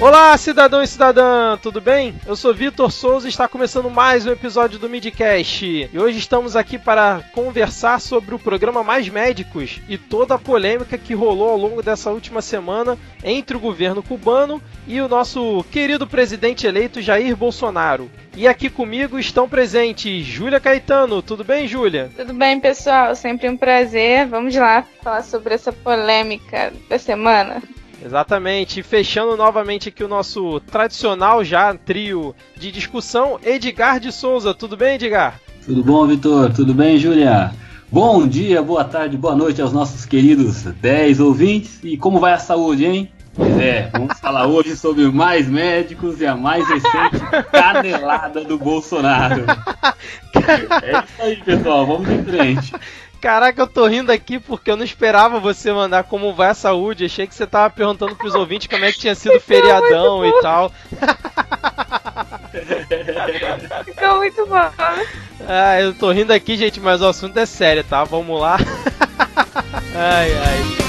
Olá, cidadão e cidadã, tudo bem? Eu sou Vitor Souza e está começando mais um episódio do Midcast. E hoje estamos aqui para conversar sobre o programa Mais Médicos e toda a polêmica que rolou ao longo dessa última semana entre o governo cubano e o nosso querido presidente eleito Jair Bolsonaro. E aqui comigo estão presentes Júlia Caetano. Tudo bem, Júlia? Tudo bem, pessoal. Sempre um prazer. Vamos lá falar sobre essa polêmica da semana. Exatamente. E fechando novamente aqui o nosso tradicional já trio de discussão, Edgar de Souza. Tudo bem, Edgar? Tudo bom, Vitor? Tudo bem, Júlia? Bom dia, boa tarde, boa noite aos nossos queridos 10 ouvintes. E como vai a saúde, hein? Pois é, vamos falar hoje sobre mais médicos e a mais recente canelada do Bolsonaro. É isso aí, pessoal, vamos em frente. Caraca, eu tô rindo aqui porque eu não esperava você mandar como vai a saúde. Achei que você tava perguntando pros ouvintes como é que tinha sido o feriadão e tal. Ficou muito bom. Ah, eu tô rindo aqui, gente, mas o assunto é sério, tá? Vamos lá. ai, ai.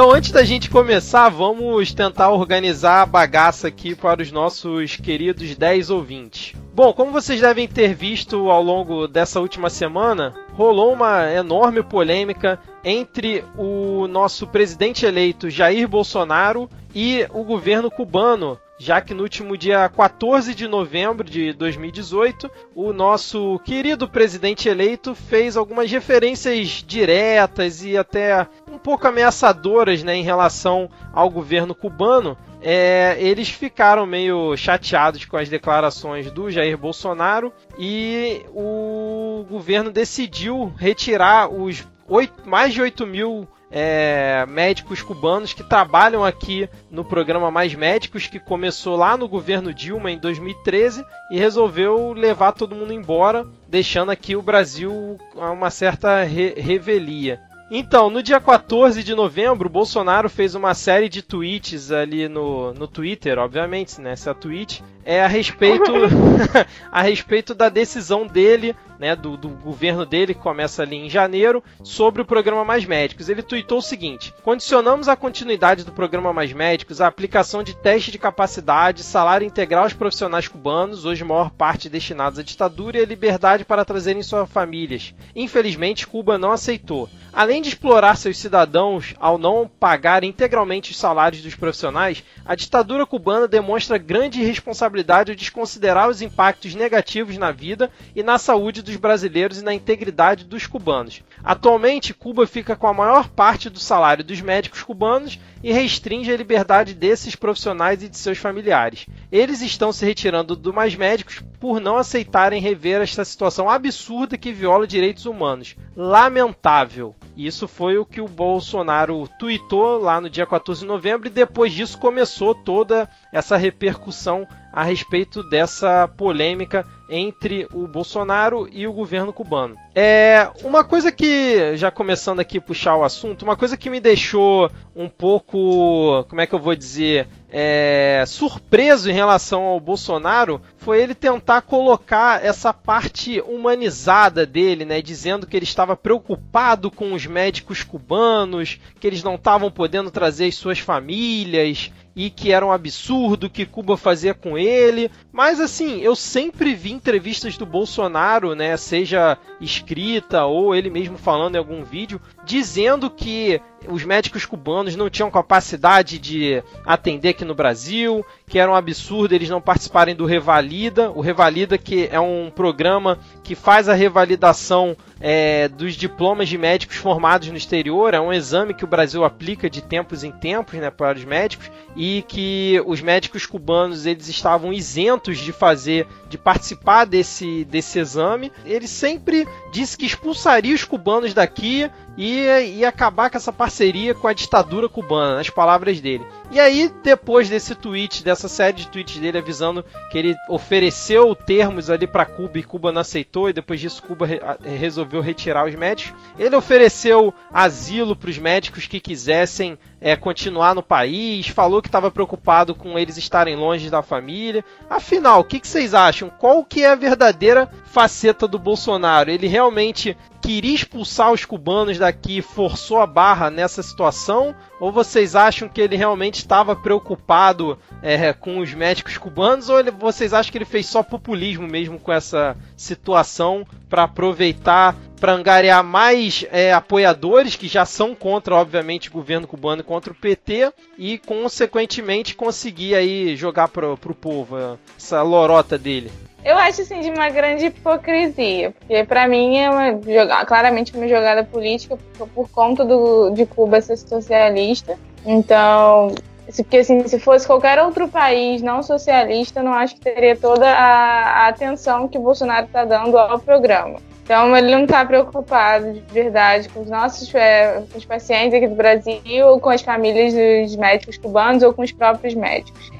Então, antes da gente começar, vamos tentar organizar a bagaça aqui para os nossos queridos 10 ouvintes. Bom, como vocês devem ter visto ao longo dessa última semana, rolou uma enorme polêmica entre o nosso presidente eleito Jair Bolsonaro e o governo cubano já que no último dia 14 de novembro de 2018, o nosso querido presidente eleito fez algumas referências diretas e até um pouco ameaçadoras né, em relação ao governo cubano. É, eles ficaram meio chateados com as declarações do Jair Bolsonaro e o governo decidiu retirar os 8, mais de 8 mil é, médicos cubanos que trabalham aqui no programa Mais Médicos, que começou lá no governo Dilma em 2013 e resolveu levar todo mundo embora, deixando aqui o Brasil a uma certa re revelia. Então, no dia 14 de novembro, o Bolsonaro fez uma série de tweets ali no, no Twitter, obviamente, né? Essa tweet é a respeito a respeito da decisão dele, né, do, do, governo dele, que começa ali em janeiro, sobre o programa Mais Médicos. Ele tuitou o seguinte: condicionamos a continuidade do programa Mais Médicos à aplicação de teste de capacidade, salário integral aos profissionais cubanos, hoje maior parte destinados à ditadura e à liberdade para trazerem suas famílias. Infelizmente, Cuba não aceitou. Além de explorar seus cidadãos ao não pagar integralmente os salários dos profissionais, a ditadura cubana demonstra grande responsabilidade ao desconsiderar os impactos negativos na vida e na saúde dos brasileiros e na integridade dos cubanos. Atualmente, Cuba fica com a maior parte do salário dos médicos cubanos e restringe a liberdade desses profissionais e de seus familiares. Eles estão se retirando do Mais Médicos por não aceitarem rever esta situação absurda que viola direitos humanos. Lamentável. Isso foi o que o Bolsonaro tweetou lá no dia 14 de novembro e depois disso começou toda essa repercussão a respeito dessa polêmica entre o Bolsonaro e o governo cubano. É uma coisa que já começando aqui puxar o assunto, uma coisa que me deixou um pouco, como é que eu vou dizer, é, surpreso em relação ao Bolsonaro foi ele tentar colocar essa parte humanizada dele, né, dizendo que ele estava preocupado com os médicos cubanos, que eles não estavam podendo trazer as suas famílias, e que era um absurdo que Cuba fazia com ele. Mas assim, eu sempre vi entrevistas do Bolsonaro, né, seja escrita ou ele mesmo falando em algum vídeo, dizendo que os médicos cubanos não tinham capacidade de atender aqui no Brasil, que era um absurdo eles não participarem do Revalida. O Revalida que é um programa que faz a revalidação é, dos diplomas de médicos formados no exterior. É um exame que o Brasil aplica de tempos em tempos né, para os médicos e que os médicos cubanos eles estavam isentos de fazer, de participar desse, desse exame. Ele sempre disse que expulsaria os cubanos daqui e ia acabar com essa parceria com a ditadura cubana, nas palavras dele. E aí, depois desse tweet, dessa série de tweets dele avisando que ele ofereceu termos ali para Cuba e Cuba não aceitou, e depois disso Cuba re resolveu retirar os médicos, ele ofereceu asilo para os médicos que quisessem é, continuar no país, falou que estava preocupado com eles estarem longe da família. Afinal, o que, que, vocês acham? Qual que é a verdadeira faceta do Bolsonaro? Ele realmente queria expulsar os cubanos daqui, forçou a barra nessa situação? Ou vocês acham que ele realmente estava preocupado é, com os médicos cubanos? Ou ele, vocês acham que ele fez só populismo mesmo com essa situação para aproveitar para angariar mais é, apoiadores que já são contra, obviamente, o governo cubano contra o PT e, consequentemente, conseguir aí jogar para o povo essa lorota dele. Eu acho assim de uma grande hipocrisia, porque para mim é uma, claramente uma jogada política por, por conta do, de Cuba ser socialista. Então, porque assim, se fosse qualquer outro país não socialista, não acho que teria toda a, a atenção que o Bolsonaro está dando ao programa. Então ele não está preocupado de verdade com os nossos é, com os pacientes aqui do Brasil, ou com as famílias dos médicos cubanos ou com os próprios médicos.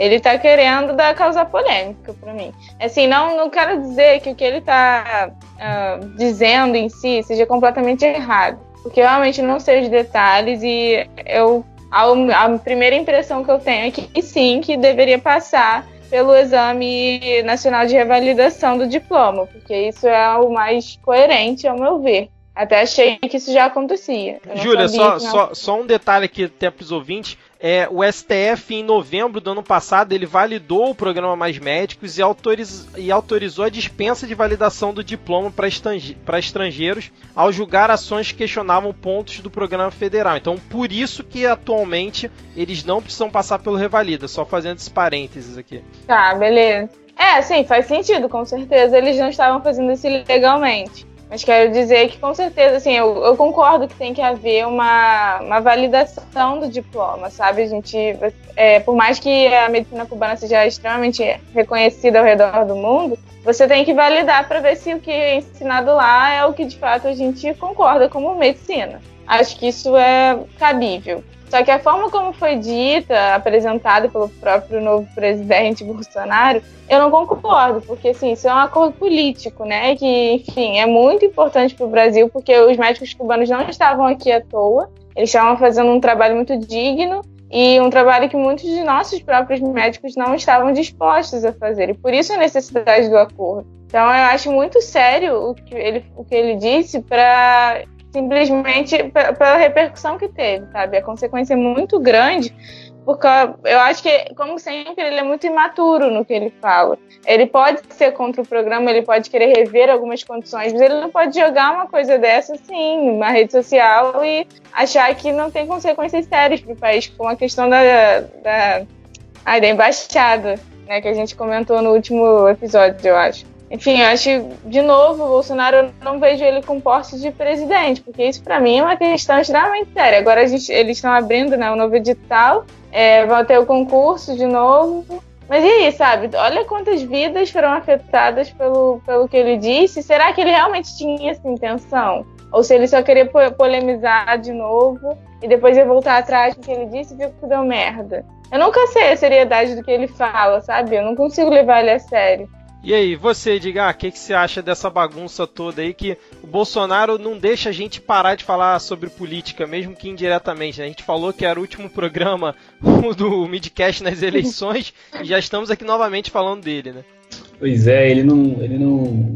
Ele está querendo dar causar polêmica para mim. Assim, não, não quero dizer que o que ele está uh, dizendo em si seja completamente errado, porque eu realmente não sei os detalhes e eu a, a primeira impressão que eu tenho é que sim, que deveria passar pelo Exame Nacional de Revalidação do Diploma, porque isso é o mais coerente, ao meu ver. Até achei que isso já acontecia. Júlia, só, só, só um detalhe aqui até para os ouvintes. É, o STF, em novembro do ano passado, ele validou o programa Mais Médicos e, autoriz, e autorizou a dispensa de validação do diploma para estrangeiros ao julgar ações que questionavam pontos do programa federal. Então, por isso que atualmente eles não precisam passar pelo Revalida, só fazendo esses parênteses aqui. Tá, beleza. É, sim, faz sentido, com certeza. Eles não estavam fazendo isso legalmente. Mas quero dizer que, com certeza, assim, eu, eu, concordo que tem que haver uma, uma validação do diploma, sabe? A gente, é, por mais que a medicina cubana seja extremamente reconhecida ao redor do mundo, você tem que validar para ver se o que é ensinado lá é o que de fato a gente concorda como medicina. Acho que isso é cabível. Só que a forma como foi dita, apresentada pelo próprio novo presidente Bolsonaro, eu não concordo, porque assim, isso é um acordo político, né? Que, enfim, é muito importante para o Brasil, porque os médicos cubanos não estavam aqui à toa, eles estavam fazendo um trabalho muito digno e um trabalho que muitos de nossos próprios médicos não estavam dispostos a fazer, e por isso a necessidade do acordo. Então eu acho muito sério o que ele, o que ele disse para simplesmente pela repercussão que teve, sabe? A consequência é muito grande, porque eu acho que, como sempre, ele é muito imaturo no que ele fala. Ele pode ser contra o programa, ele pode querer rever algumas condições, mas ele não pode jogar uma coisa dessa assim na rede social e achar que não tem consequências sérias para o país, como a questão da, da, da embaixada, né, que a gente comentou no último episódio, eu acho. Enfim, acho, de novo, o Bolsonaro, eu não vejo ele com posse de presidente, porque isso para mim é uma questão extremamente séria. Agora gente, eles estão abrindo né, o novo edital, é, vão ter o concurso de novo. Mas e aí, sabe? Olha quantas vidas foram afetadas pelo, pelo que ele disse. Será que ele realmente tinha essa intenção? Ou se ele só queria polemizar de novo e depois ia voltar atrás do que ele disse e viu que deu merda? Eu nunca sei a seriedade do que ele fala, sabe? Eu não consigo levar ele a sério. E aí, você, diga, o que, que você acha dessa bagunça toda aí que o Bolsonaro não deixa a gente parar de falar sobre política, mesmo que indiretamente. Né? A gente falou que era o último programa do Midcast nas eleições e já estamos aqui novamente falando dele, né? Pois é, ele não, ele não,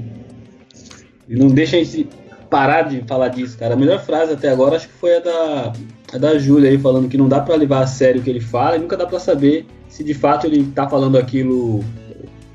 ele não deixa a gente parar de falar disso, cara. A melhor frase até agora acho que foi a da, a da Júlia aí falando que não dá para levar a sério o que ele fala e nunca dá para saber se de fato ele tá falando aquilo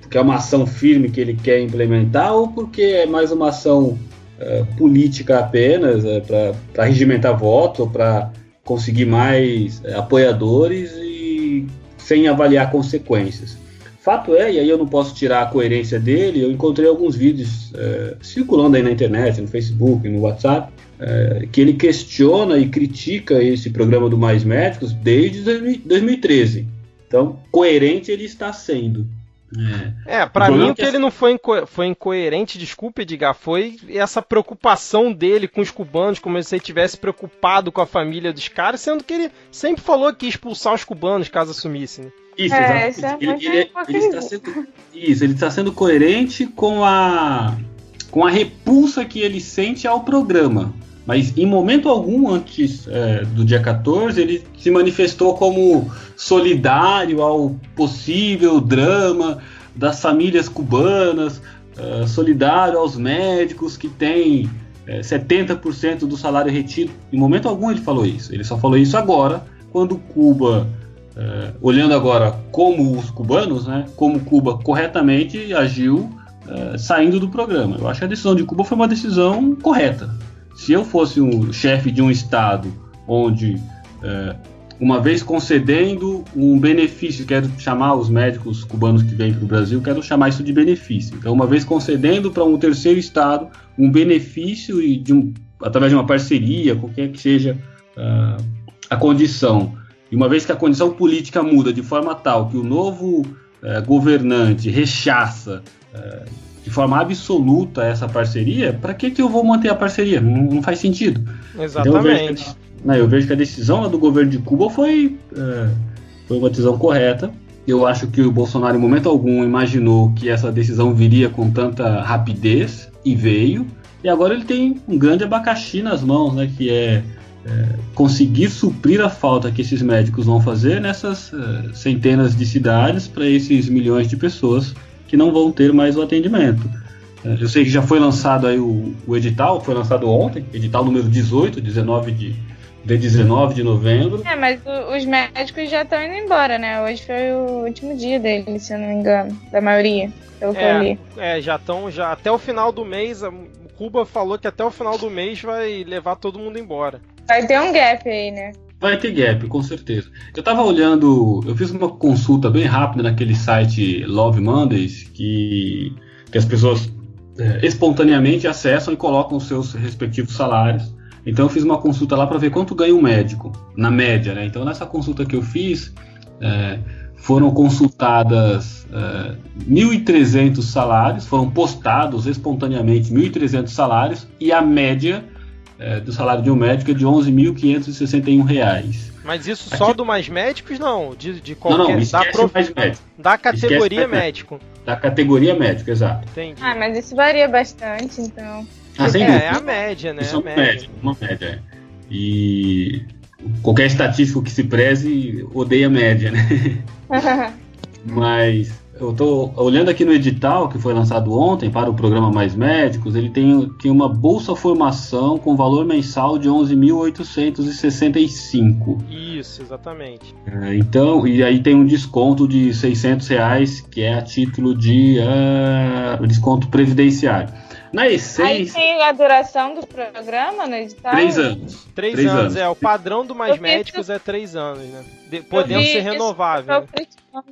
porque é uma ação firme que ele quer implementar ou porque é mais uma ação é, política apenas é, para regimentar voto, para conseguir mais é, apoiadores e sem avaliar consequências. fato é, e aí eu não posso tirar a coerência dele, eu encontrei alguns vídeos circulando aí na internet, no Facebook, no WhatsApp, que ele questiona e critica esse programa do Mais Médicos desde 2013. Então, coerente ele está sendo. É, é pra mim o que, ele não foi, inco foi incoerente, desculpe, Edgar, foi essa preocupação dele com os cubanos, como se ele tivesse preocupado com a família dos caras, sendo que ele sempre falou que ia expulsar os cubanos caso assumissem. Né? Isso, é, exatamente. É ele, ele, ele, está sendo, isso, ele está sendo coerente com a, com a repulsa que ele sente ao programa. Mas em momento algum antes é, do dia 14 ele se manifestou como solidário ao possível drama das famílias cubanas, uh, solidário aos médicos que têm é, 70% do salário retido. Em momento algum ele falou isso. Ele só falou isso agora, quando Cuba, uh, olhando agora como os cubanos, né, como Cuba corretamente agiu uh, saindo do programa. Eu acho que a decisão de Cuba foi uma decisão correta se eu fosse um chefe de um estado onde, é, uma vez concedendo um benefício, quero chamar os médicos cubanos que vêm para o Brasil, quero chamar isso de benefício. Então, uma vez concedendo para um terceiro estado um benefício e de um, através de uma parceria, qualquer que seja uh, a condição, e uma vez que a condição política muda de forma tal que o novo uh, governante rechaça uh, de forma absoluta essa parceria, para que, que eu vou manter a parceria? Não, não faz sentido. Exatamente. Então eu, vejo que, né, eu vejo que a decisão do governo de Cuba foi, é, foi uma decisão correta. Eu acho que o Bolsonaro, em momento algum, imaginou que essa decisão viria com tanta rapidez e veio. E agora ele tem um grande abacaxi nas mãos, né, que é, é conseguir suprir a falta que esses médicos vão fazer nessas é, centenas de cidades para esses milhões de pessoas que não vão ter mais o atendimento. É, eu sei que já foi lançado aí o, o edital, foi lançado ontem, edital número 18, 19 de, de 19 de novembro. É, mas o, os médicos já estão indo embora, né? Hoje foi o último dia deles, se eu não me engano, da maioria, pelo que é, eu li. É, já estão, já até o final do mês, a Cuba falou que até o final do mês vai levar todo mundo embora. Vai ter um gap aí, né? Vai ter gap, com certeza. Eu tava olhando, eu fiz uma consulta bem rápida naquele site Love Mondays, que, que as pessoas é, espontaneamente acessam e colocam os seus respectivos salários. Então eu fiz uma consulta lá para ver quanto ganha um médico, na média, né? Então nessa consulta que eu fiz, é, foram consultadas é, 1.300 salários, foram postados espontaneamente 1.300 salários, e a média é, do salário de um médico é de 11.561 reais. Mas isso só do mais médicos não, de, de qualquer não, não, da, prof... mais médico. da categoria médico. Da categoria médico, exato. Entendi. Ah, mas isso varia bastante, então. Ah, sem é, é a média, né? Isso é uma média. uma média. E qualquer estatístico que se preze odeia média, né? mas eu estou olhando aqui no edital que foi lançado ontem para o programa Mais Médicos, ele tem, tem uma bolsa formação com valor mensal de 11.865. Isso, exatamente. É, então, e aí tem um desconto de 600 reais, que é a título de uh, desconto previdenciário. Na essência. Aí tem a duração do programa no edital? Três anos. Três, três anos, anos, é. O padrão do Mais Médicos isso... é três anos, né? De, podendo ser renovável.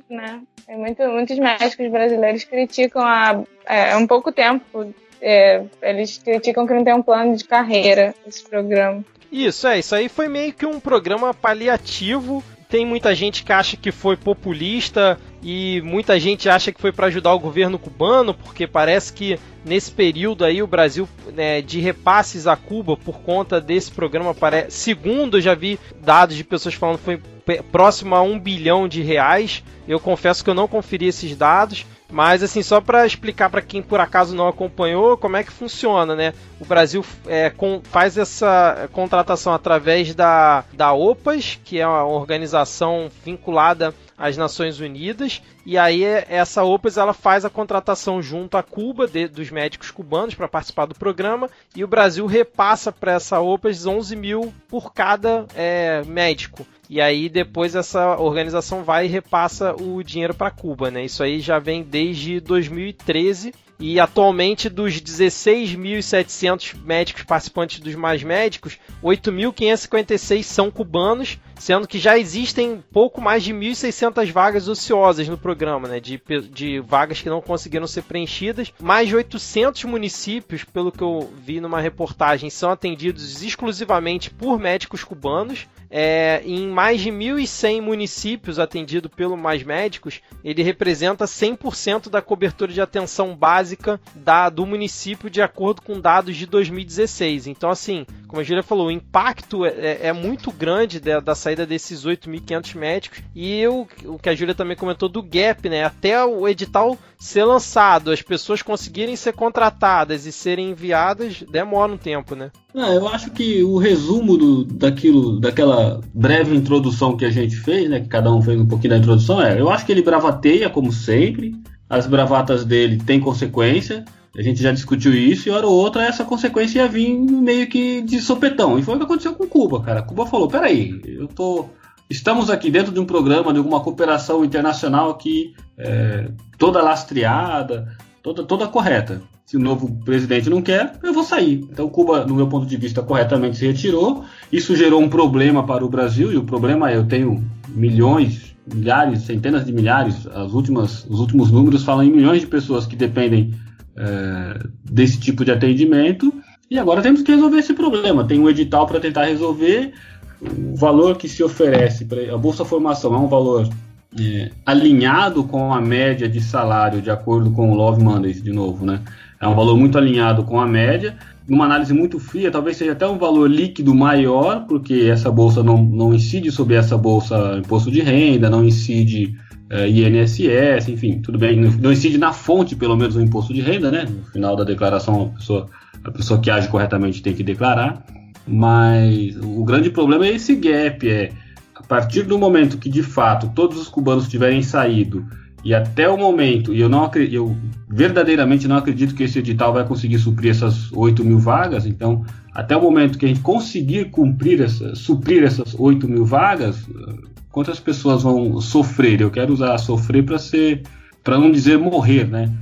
Né? Muito, muitos médicos brasileiros criticam há é, um pouco tempo. É, eles criticam que não tem um plano de carreira esse programa. Isso, é. Isso aí foi meio que um programa paliativo tem muita gente que acha que foi populista e muita gente acha que foi para ajudar o governo cubano, porque parece que nesse período aí o Brasil né, de repasses a Cuba por conta desse programa, parece, segundo eu já vi dados de pessoas falando foi próximo a um bilhão de reais. Eu confesso que eu não conferi esses dados, mas assim, só para explicar para quem por acaso não acompanhou, como é que funciona, né? O Brasil é, com, faz essa contratação através da, da OPAS, que é uma organização vinculada às Nações Unidas, e aí essa OPAS ela faz a contratação junto a Cuba de, dos médicos cubanos para participar do programa, e o Brasil repassa para essa OPAS 11 mil por cada é, médico. E aí depois essa organização vai e repassa o dinheiro para Cuba, né? Isso aí já vem desde 2013 e atualmente dos 16.700 médicos participantes dos Mais Médicos, 8.556 são cubanos sendo que já existem pouco mais de 1.600 vagas ociosas no programa, né, de, de vagas que não conseguiram ser preenchidas. Mais de 800 municípios, pelo que eu vi numa reportagem, são atendidos exclusivamente por médicos cubanos. É, em mais de 1.100 municípios atendido pelo Mais Médicos, ele representa 100% da cobertura de atenção básica da, do município de acordo com dados de 2016. Então, assim, como a Júlia falou, o impacto é, é, é muito grande da, da saída desses 8.500 médicos e eu, o que a Júlia também comentou do gap, né? Até o edital ser lançado, as pessoas conseguirem ser contratadas e serem enviadas, demora um tempo, né? Não, eu acho que o resumo do, daquilo, daquela breve introdução que a gente fez, né, que cada um fez um pouquinho da introdução, é, eu acho que ele bravateia como sempre, as bravatas dele têm consequência, a gente já discutiu isso, e hora ou outra essa consequência ia vir meio que de sopetão. E foi o que aconteceu com Cuba, cara. Cuba falou: peraí, eu tô. Estamos aqui dentro de um programa, de alguma cooperação internacional aqui, é, toda lastreada, toda, toda correta se o novo presidente não quer, eu vou sair. Então Cuba, no meu ponto de vista, corretamente se retirou. Isso gerou um problema para o Brasil, e o problema é eu tenho milhões, milhares, centenas de milhares, as últimas, os últimos números falam em milhões de pessoas que dependem é, desse tipo de atendimento. E agora temos que resolver esse problema. Tem um edital para tentar resolver. O valor que se oferece, a Bolsa Formação é um valor é, alinhado com a média de salário, de acordo com o Love Mondays, de novo, né? É um valor muito alinhado com a média. Numa análise muito fria, talvez seja até um valor líquido maior, porque essa bolsa não, não incide sobre essa bolsa imposto de renda, não incide é, INSS, enfim, tudo bem, não, não incide na fonte, pelo menos, o imposto de renda, né? No final da declaração, a pessoa, a pessoa que age corretamente tem que declarar. Mas o grande problema é esse gap, é a partir do momento que de fato todos os cubanos tiverem saído e até o momento, e eu não eu verdadeiramente não acredito que esse edital vai conseguir suprir essas 8 mil vagas, então até o momento que a gente conseguir cumprir essa, suprir essas 8 mil vagas, quantas pessoas vão sofrer? Eu quero usar sofrer para ser, para não dizer morrer, né?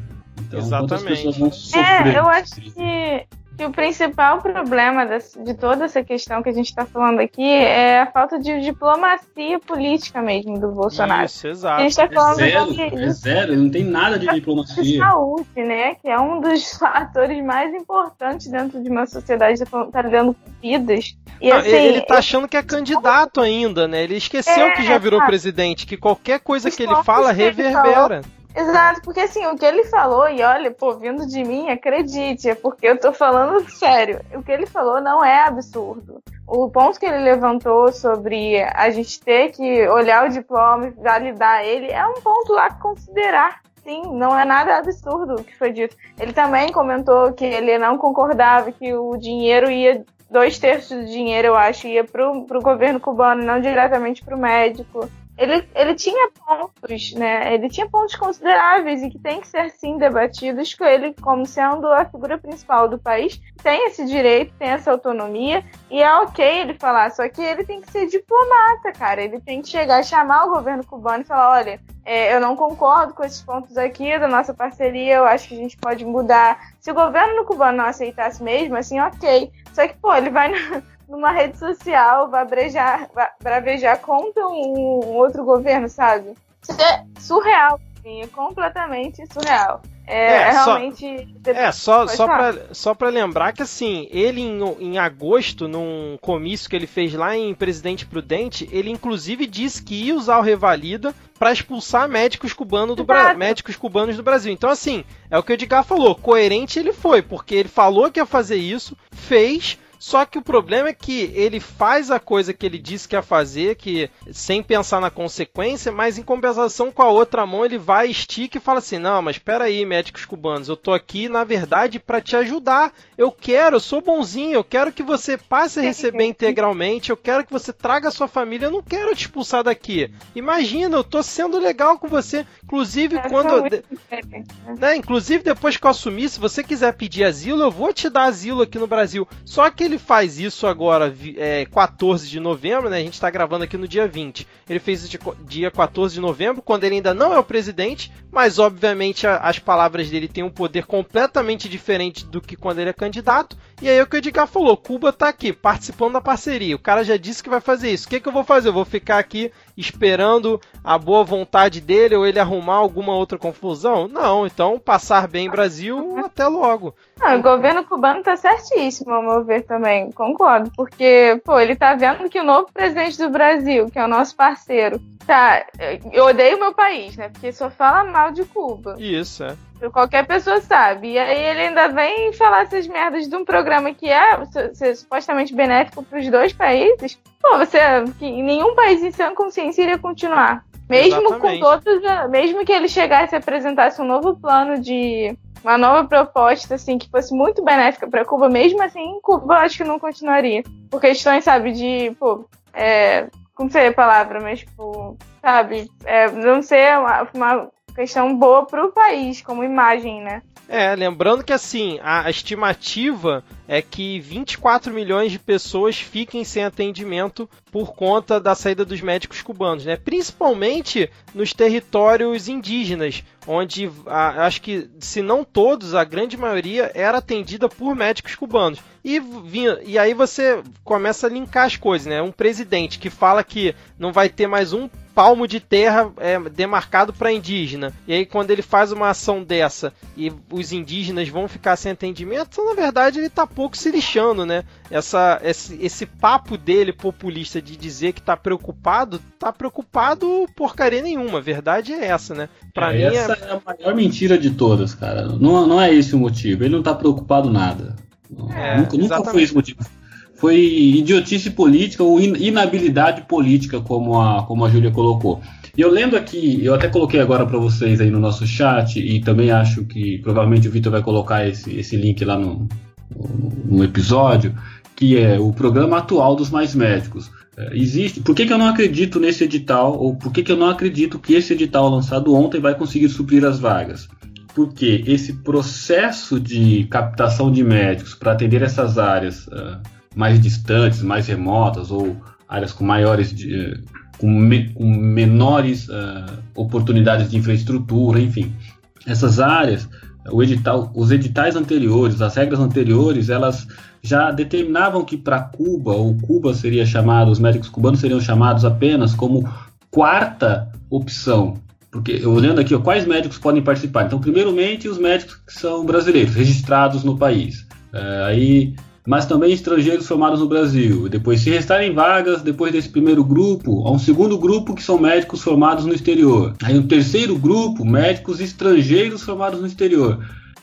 Então, Exatamente. quantas pessoas vão sofrer? É, eu acho que que o principal problema de toda essa questão que a gente está falando aqui é a falta de diplomacia política mesmo do Bolsonaro. Isso, exato. A gente tá falando é zero, é zero, não tem nada de diplomacia. saúde, né? Que é um dos fatores mais importantes dentro de uma sociedade que está lidando com vidas. E, não, assim, ele tá achando que é candidato ainda, né? Ele esqueceu é, que já virou presidente, que qualquer coisa que ele fala reverbera. Exato, porque assim, o que ele falou, e olha, pô, vindo de mim, acredite, é porque eu tô falando sério. O que ele falou não é absurdo. O ponto que ele levantou sobre a gente ter que olhar o diploma e validar ele é um ponto que considerar. Sim, não é nada absurdo o que foi dito. Ele também comentou que ele não concordava que o dinheiro ia dois terços do dinheiro, eu acho, ia pro, pro governo cubano, não diretamente pro médico ele, ele tinha pontos, né? Ele tinha pontos consideráveis e que tem que ser sim debatidos com ele como sendo a figura principal do país. Tem esse direito, tem essa autonomia e é ok ele falar, só que ele tem que ser diplomata, cara. Ele tem que chegar, chamar o governo cubano e falar, olha, é, eu não concordo com esses pontos aqui da nossa parceria, eu acho que a gente pode mudar. Se o governo cubano não aceitasse mesmo, assim, ok. Só que, pô, ele vai numa rede social, vai brejar, vai bravejar contra um, um outro governo, sabe? Isso é surreal, assim, é completamente surreal. É, é, é realmente. É, só, só, pra, só pra lembrar que assim, ele em, em agosto, num comício que ele fez lá em Presidente Prudente, ele inclusive disse que ia usar o Revalida para expulsar médicos, cubano do Bra... médicos cubanos do Brasil. Então, assim, é o que o Edgar falou, coerente ele foi, porque ele falou que ia fazer isso, fez só que o problema é que ele faz a coisa que ele disse que ia fazer, que sem pensar na consequência, mas em compensação com a outra mão ele vai, estica e fala assim: "Não, mas espera aí, médicos cubanos, eu tô aqui na verdade para te ajudar. Eu quero, eu sou bonzinho, eu quero que você passe a receber integralmente, eu quero que você traga a sua família, eu não quero te expulsar daqui. Imagina, eu tô sendo legal com você, inclusive é, quando né, inclusive depois que eu assumir, se você quiser pedir asilo, eu vou te dar asilo aqui no Brasil. Só que ele ele faz isso agora, é, 14 de novembro, né? A gente está gravando aqui no dia 20. Ele fez isso dia 14 de novembro, quando ele ainda não é o presidente, mas obviamente a, as palavras dele têm um poder completamente diferente do que quando ele é candidato. E aí o que o Edgar falou, Cuba tá aqui, participando da parceria. O cara já disse que vai fazer isso. O que, que eu vou fazer? Eu vou ficar aqui esperando a boa vontade dele ou ele arrumar alguma outra confusão? Não, então passar bem Brasil, até logo. o governo cubano tá certíssimo, ao meu ver também, concordo. Porque, pô, ele tá vendo que o novo presidente do Brasil, que é o nosso parceiro, tá. Eu odeio meu país, né? Porque só fala mal de Cuba. Isso, é. Qualquer pessoa sabe. E aí ele ainda vem falar essas merdas de um programa que é supostamente benéfico para os dois países. Pô, você. Que nenhum país em sã consciência iria continuar. Mesmo Exatamente. com todos. Mesmo que ele chegasse e apresentasse um novo plano de. Uma nova proposta, assim, que fosse muito benéfica para Cuba, mesmo assim, Cuba eu acho que não continuaria. Por questões, sabe, de, pô, é, não sei a palavra, mas, tipo, sabe, é, não ser uma, uma questão boa para o país, como imagem, né? É, lembrando que assim, a estimativa é que 24 milhões de pessoas fiquem sem atendimento por conta da saída dos médicos cubanos, né? Principalmente nos territórios indígenas, onde a, acho que, se não todos, a grande maioria era atendida por médicos cubanos. E, vinha, e aí você começa a linkar as coisas, né? Um presidente que fala que não vai ter mais um palmo de terra é, demarcado para indígena. E aí, quando ele faz uma ação dessa e os indígenas vão ficar sem atendimento, então, na verdade, ele está pouco se lixando, né? Essa, esse, esse papo dele populista de dizer que está preocupado, tá preocupado porcaria nenhuma. A verdade é essa, né? Pra é, mim essa é... é... a maior mentira de todas, cara. Não, não é esse o motivo. Ele não está preocupado nada. É, nunca, nunca foi esse o motivo foi idiotice política ou inabilidade política, como a, como a Júlia colocou. E eu lendo aqui, eu até coloquei agora para vocês aí no nosso chat, e também acho que provavelmente o Vitor vai colocar esse, esse link lá no, no, episódio, que é o programa atual dos mais médicos. É, existe. Por que, que eu não acredito nesse edital, ou por que, que eu não acredito que esse edital lançado ontem vai conseguir suprir as vagas? Porque esse processo de captação de médicos para atender essas áreas. Uh, mais distantes, mais remotas ou áreas com maiores de, com, me, com, menores uh, oportunidades de infraestrutura, enfim. Essas áreas, edital, os editais anteriores, as regras anteriores, elas já determinavam que para Cuba, ou Cuba seria chamado, os médicos cubanos seriam chamados apenas como quarta opção. Porque, olhando aqui, ó, quais médicos podem participar? Então, primeiramente, os médicos que são brasileiros, registrados no país. Uh, aí, mas também estrangeiros formados no Brasil. Depois, se restarem vagas, depois desse primeiro grupo, há um segundo grupo que são médicos formados no exterior. Aí um terceiro grupo, médicos estrangeiros formados no exterior.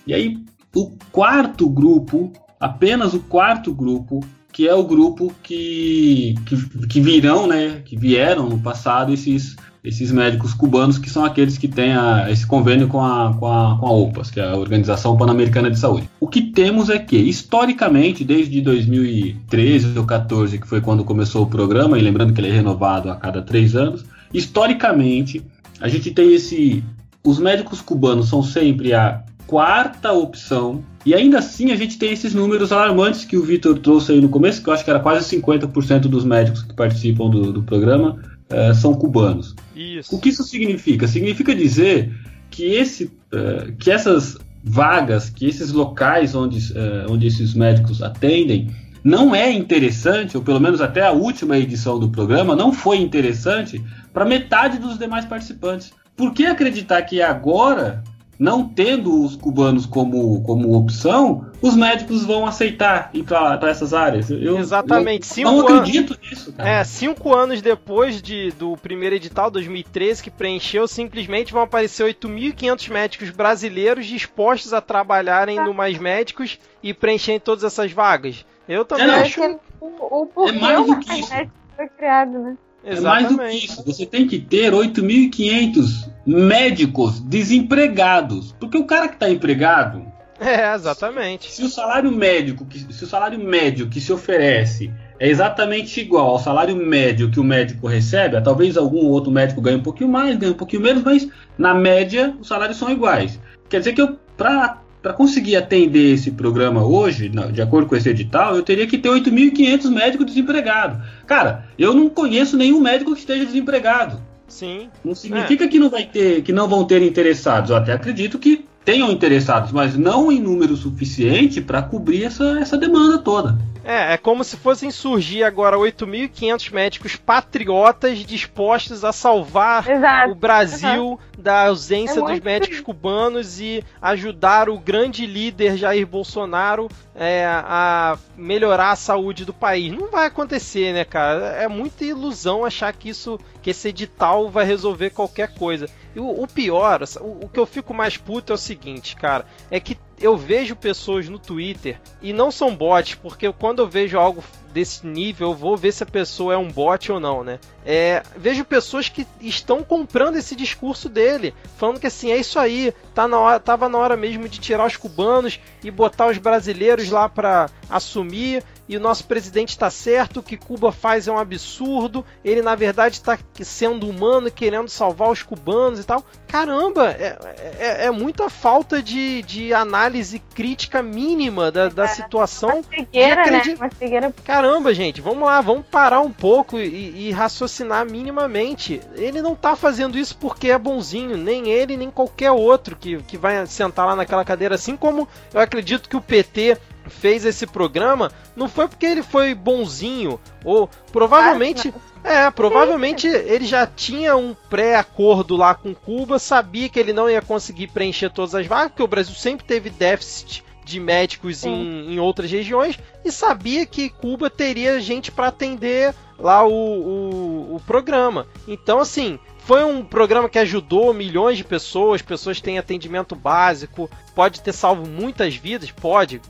E aí o quarto grupo, apenas o quarto grupo, que é o grupo que, que, que virão, né, que vieram no passado esses esses médicos cubanos que são aqueles que têm a, esse convênio com a, com, a, com a OPAS, que é a Organização Pan-Americana de Saúde. O que temos é que, historicamente, desde 2013 ou 2014, que foi quando começou o programa, e lembrando que ele é renovado a cada três anos, historicamente, a gente tem esse. Os médicos cubanos são sempre a quarta opção, e ainda assim a gente tem esses números alarmantes que o Vitor trouxe aí no começo, que eu acho que era quase 50% dos médicos que participam do, do programa uh, são cubanos. Isso. O que isso significa? Significa dizer que, esse, uh, que essas vagas, que esses locais onde, uh, onde esses médicos atendem, não é interessante, ou pelo menos até a última edição do programa, não foi interessante para metade dos demais participantes. Por que acreditar que agora não tendo os cubanos como, como opção, os médicos vão aceitar ir para essas áreas. Eu, Exatamente. Eu não acredito nisso, cara. É, cinco anos depois de, do primeiro edital, 2013, que preencheu, simplesmente vão aparecer 8.500 médicos brasileiros dispostos a trabalharem no Mais Médicos e preencherem todas essas vagas. Eu também é, acho... O, o, é mais do que isso. Foi criado, né? É mais do que isso. Você tem que ter 8.500 médicos desempregados. Porque o cara que está empregado. É, exatamente. Se, se, o salário médico, se o salário médio que se oferece é exatamente igual ao salário médio que o médico recebe, talvez algum outro médico ganhe um pouquinho mais, ganhe um pouquinho menos, mas na média os salários são iguais. Quer dizer que eu, para para conseguir atender esse programa hoje, de acordo com esse edital, eu teria que ter 8.500 médicos desempregados. Cara, eu não conheço nenhum médico que esteja desempregado. Sim. Não significa é. que não vai ter, que não vão ter interessados. Eu até acredito que tenham interessados, mas não em número suficiente para cobrir essa, essa demanda toda. É, é como se fossem surgir agora 8.500 médicos patriotas dispostos a salvar Exato. o Brasil uhum. da ausência é dos médicos cubanos e ajudar o grande líder Jair Bolsonaro é, a melhorar a saúde do país. Não vai acontecer, né, cara? É muita ilusão achar que isso, que esse edital vai resolver qualquer coisa. E o, o pior, o, o que eu fico mais puto é o seguinte, cara, é que eu vejo pessoas no Twitter e não são bots, porque quando eu vejo algo desse nível, eu vou ver se a pessoa é um bot ou não, né? É, vejo pessoas que estão comprando esse discurso dele, falando que assim, é isso aí, tá na hora, tava na hora mesmo de tirar os cubanos e botar os brasileiros lá para assumir, e o nosso presidente está certo, o que Cuba faz é um absurdo, ele na verdade está sendo humano, querendo salvar os cubanos e tal. Caramba, é, é, é muita falta de, de análise crítica mínima da, da situação. Uma cegueira, né? Uma cegueira. Caramba, gente, vamos lá, vamos parar um pouco e, e raciocinar minimamente. Ele não está fazendo isso porque é bonzinho, nem ele, nem qualquer outro que, que vai sentar lá naquela cadeira, assim como eu acredito que o PT fez esse programa não foi porque ele foi bonzinho ou provavelmente é provavelmente ele já tinha um pré-acordo lá com Cuba sabia que ele não ia conseguir preencher todas as vagas porque o Brasil sempre teve déficit de médicos em, em, outras regiões e sabia que Cuba teria gente para atender lá o, o, o programa. Então assim foi um programa que ajudou milhões de pessoas, pessoas têm atendimento básico, pode ter salvo muitas vidas, pode.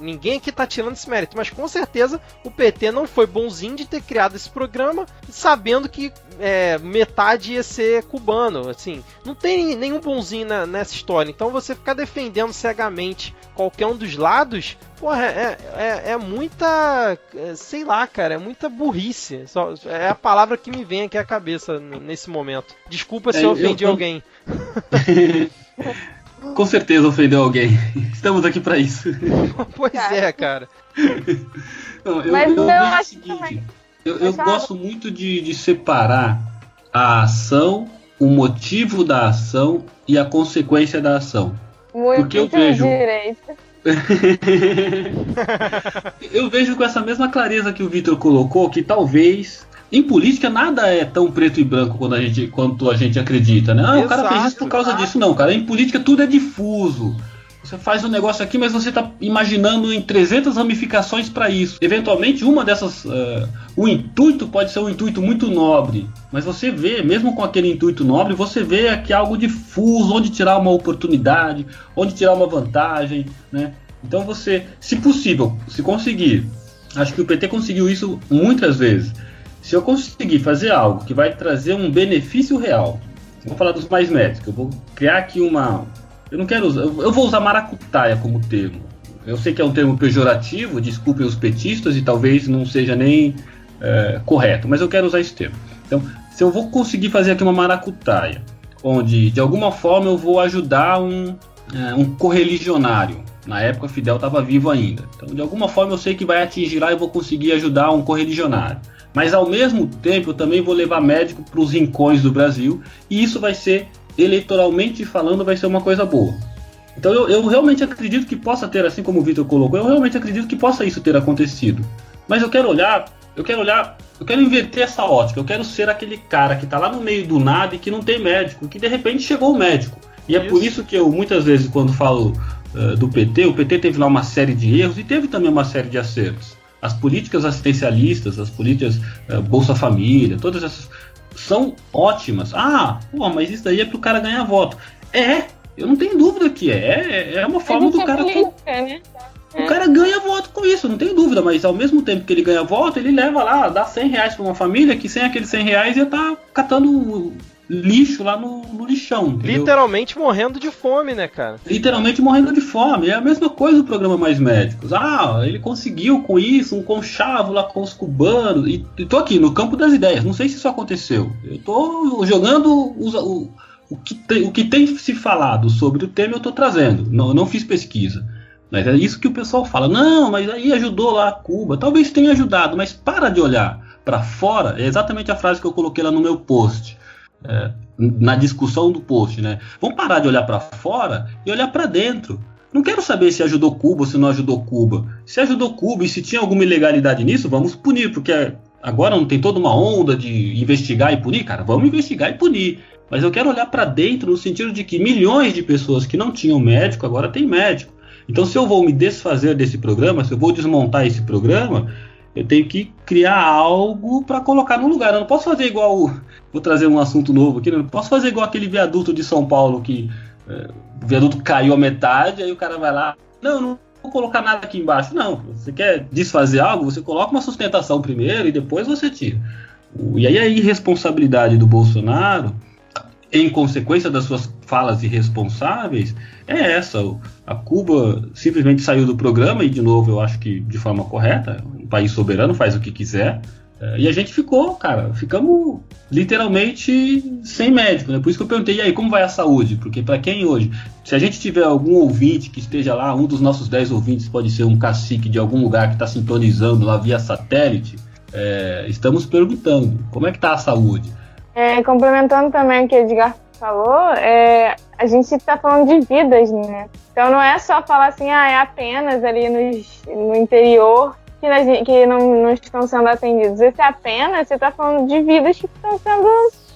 Ninguém aqui está tirando esse mérito, mas com certeza o PT não foi bonzinho de ter criado esse programa, sabendo que é, metade ia ser cubano. Assim, não tem nenhum bonzinho na, nessa história. Então você ficar defendendo cegamente qualquer um dos lados Porra, é, é, é, muita. É, sei lá, cara, é muita burrice. Só, é a palavra que me vem aqui à cabeça nesse momento. Desculpa se é, eu ofendi eu, alguém. Com certeza ofendeu alguém. Estamos aqui para isso. pois é, cara. Não, eu, Mas eu, eu acho seguinte, Eu, eu gosto muito de, de separar a ação, o motivo da ação e a consequência da ação. Muito Porque eu vejo. Eu vejo com essa mesma clareza que o Vitor colocou que talvez em política nada é tão preto e branco quando a gente, quanto a gente acredita, né? Ah, o cara fez isso por causa exato. disso. Não, cara, em política tudo é difuso. Você faz um negócio aqui, mas você está imaginando em 300 ramificações para isso. Eventualmente, uma dessas. Uh, o intuito pode ser um intuito muito nobre, mas você vê, mesmo com aquele intuito nobre, você vê aqui algo difuso, onde tirar uma oportunidade, onde tirar uma vantagem, né? Então você, se possível, se conseguir, acho que o PT conseguiu isso muitas vezes. Se eu conseguir fazer algo que vai trazer um benefício real, vou falar dos mais médicos, eu vou criar aqui uma, eu não quero usar. Eu vou usar maracutaia como termo. Eu sei que é um termo pejorativo, desculpem os petistas, e talvez não seja nem é, correto, mas eu quero usar esse termo. Então, se eu vou conseguir fazer aqui uma maracutaia, onde de alguma forma eu vou ajudar um, é, um correligionário. Na época Fidel estava vivo ainda. Então, de alguma forma eu sei que vai atingir lá e vou conseguir ajudar um correligionário. Mas ao mesmo tempo eu também vou levar médico para os rincões do Brasil e isso vai ser eleitoralmente falando, vai ser uma coisa boa. Então eu, eu realmente acredito que possa ter, assim como o Vitor colocou, eu realmente acredito que possa isso ter acontecido. Mas eu quero olhar, eu quero olhar, eu quero inverter essa ótica, eu quero ser aquele cara que está lá no meio do nada e que não tem médico, que de repente chegou o médico. E é por isso que eu muitas vezes quando falo uh, do PT, o PT teve lá uma série de erros e teve também uma série de acertos. As políticas assistencialistas, as políticas uh, Bolsa Família, todas essas são ótimas. Ah, pô, mas isso daí é pro cara ganhar voto. É, eu não tenho dúvida que é. É uma forma do cara. Política, né? O cara ganha voto com isso, não tenho dúvida, mas ao mesmo tempo que ele ganha voto, ele leva lá, dá 100 reais pra uma família que sem aqueles 100 reais ia estar tá catando lixo lá no, no lixão. Entendeu? Literalmente morrendo de fome, né, cara? Literalmente morrendo de fome. É a mesma coisa do programa Mais Médicos. Ah, ele conseguiu com isso um conchavo lá com os cubanos. E, e tô aqui no campo das ideias. Não sei se isso aconteceu. Eu tô jogando os, o, o, que tem, o que tem se falado sobre o tema, eu tô trazendo. Não, não fiz pesquisa. Mas é isso que o pessoal fala. Não, mas aí ajudou lá a Cuba. Talvez tenha ajudado, mas para de olhar para fora. É exatamente a frase que eu coloquei lá no meu post. É, na discussão do post, né? Vamos parar de olhar para fora e olhar para dentro. Não quero saber se ajudou Cuba ou se não ajudou Cuba. Se ajudou Cuba e se tinha alguma ilegalidade nisso, vamos punir, porque agora não tem toda uma onda de investigar e punir, cara. Vamos investigar e punir. Mas eu quero olhar para dentro no sentido de que milhões de pessoas que não tinham médico agora têm médico. Então, se eu vou me desfazer desse programa, se eu vou desmontar esse programa, eu tenho que criar algo para colocar no lugar. Eu não posso fazer igual. Vou trazer um assunto novo aqui. Né? Não posso fazer igual aquele viaduto de São Paulo que é, o viaduto caiu a metade, aí o cara vai lá. Não, não vou colocar nada aqui embaixo. Não, você quer desfazer algo, você coloca uma sustentação primeiro e depois você tira. E aí a irresponsabilidade do Bolsonaro em consequência das suas falas irresponsáveis, é essa. A Cuba simplesmente saiu do programa, e de novo eu acho que de forma correta, um país soberano faz o que quiser. É, e a gente ficou, cara, ficamos literalmente sem médico, né? Por isso que eu perguntei, e aí, como vai a saúde? Porque para quem hoje, se a gente tiver algum ouvinte que esteja lá, um dos nossos 10 ouvintes pode ser um cacique de algum lugar que está sintonizando lá via satélite, é, estamos perguntando, como é que está a saúde? É, complementando também o que Edgar falou, é, a gente está falando de vidas, né? Então não é só falar assim, ah, é apenas ali nos, no interior que, que não, não, estão sendo atendidos. Esse apenas, você está falando de vidas que estão sendo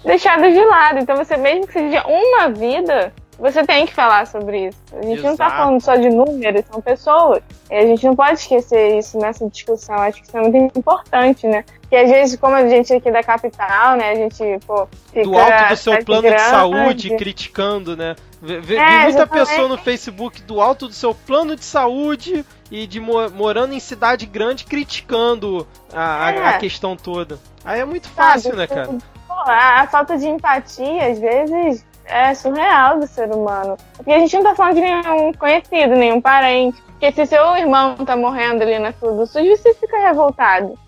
deixadas de lado. Então você mesmo que seja uma vida, você tem que falar sobre isso. A gente Exato. não está falando só de números, são pessoas. E a gente não pode esquecer isso nessa discussão. Acho que isso é muito importante, né? Porque às vezes, como a gente aqui da capital, né, a gente, pô, fica Do alto do seu plano grande. de saúde, criticando, né? Vi, vi é, muita exatamente. pessoa no Facebook do alto do seu plano de saúde e de morando em cidade grande criticando a, é. a, a questão toda. Aí é muito fácil, Sabe, né, cara? Pô, a, a falta de empatia, às vezes, é surreal do ser humano. Porque a gente não tá falando de nenhum conhecido, nenhum parente. Porque se seu irmão tá morrendo ali na fila do SUS, você fica revoltado.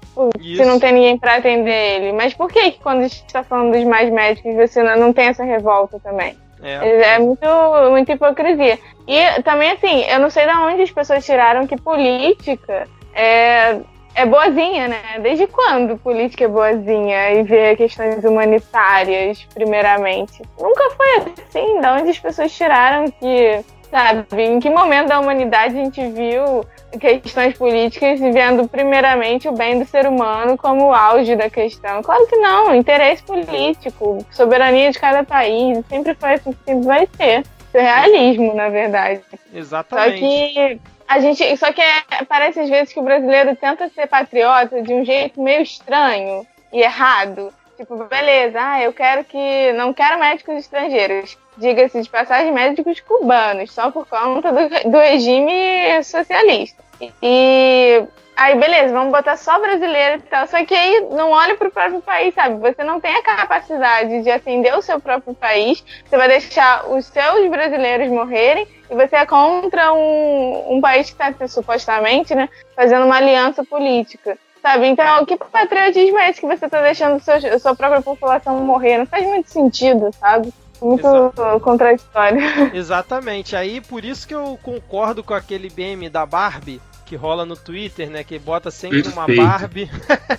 Isso. Se não tem ninguém para atender ele. Mas por que, que quando a gente está falando dos mais médicos você não tem essa revolta também? É, é muito, muita hipocrisia. E também, assim, eu não sei de onde as pessoas tiraram que política é, é boazinha, né? Desde quando política é boazinha e vê questões humanitárias, primeiramente? Nunca foi assim. Da onde as pessoas tiraram que, sabe, em que momento da humanidade a gente viu questões políticas vendo primeiramente o bem do ser humano como o auge da questão? Claro que não. Interesse político, soberania de cada país, sempre foi assim, sempre vai ser. Isso é realismo, na verdade. Exatamente. Só que a gente, só que é, parece às vezes que o brasileiro tenta ser patriota de um jeito meio estranho e errado. Tipo, beleza, ah, eu quero que. Não quero médicos estrangeiros. Diga-se de passagem, médicos cubanos, só por conta do, do regime socialista. E Aí, beleza, vamos botar só brasileiro e tal. Só que aí não olha pro próprio país, sabe? Você não tem a capacidade de atender o seu próprio país. Você vai deixar os seus brasileiros morrerem e você é contra um, um país que está supostamente, né, fazendo uma aliança política. Sabe? Então, que patriotismo é esse que você está deixando seu, a sua própria população morrer? Não faz muito sentido, sabe? Muito Exato. contraditório. Exatamente. Aí, por isso que eu concordo com aquele meme da Barbie, que rola no Twitter, né? Que bota sempre perfeito. uma Barbie.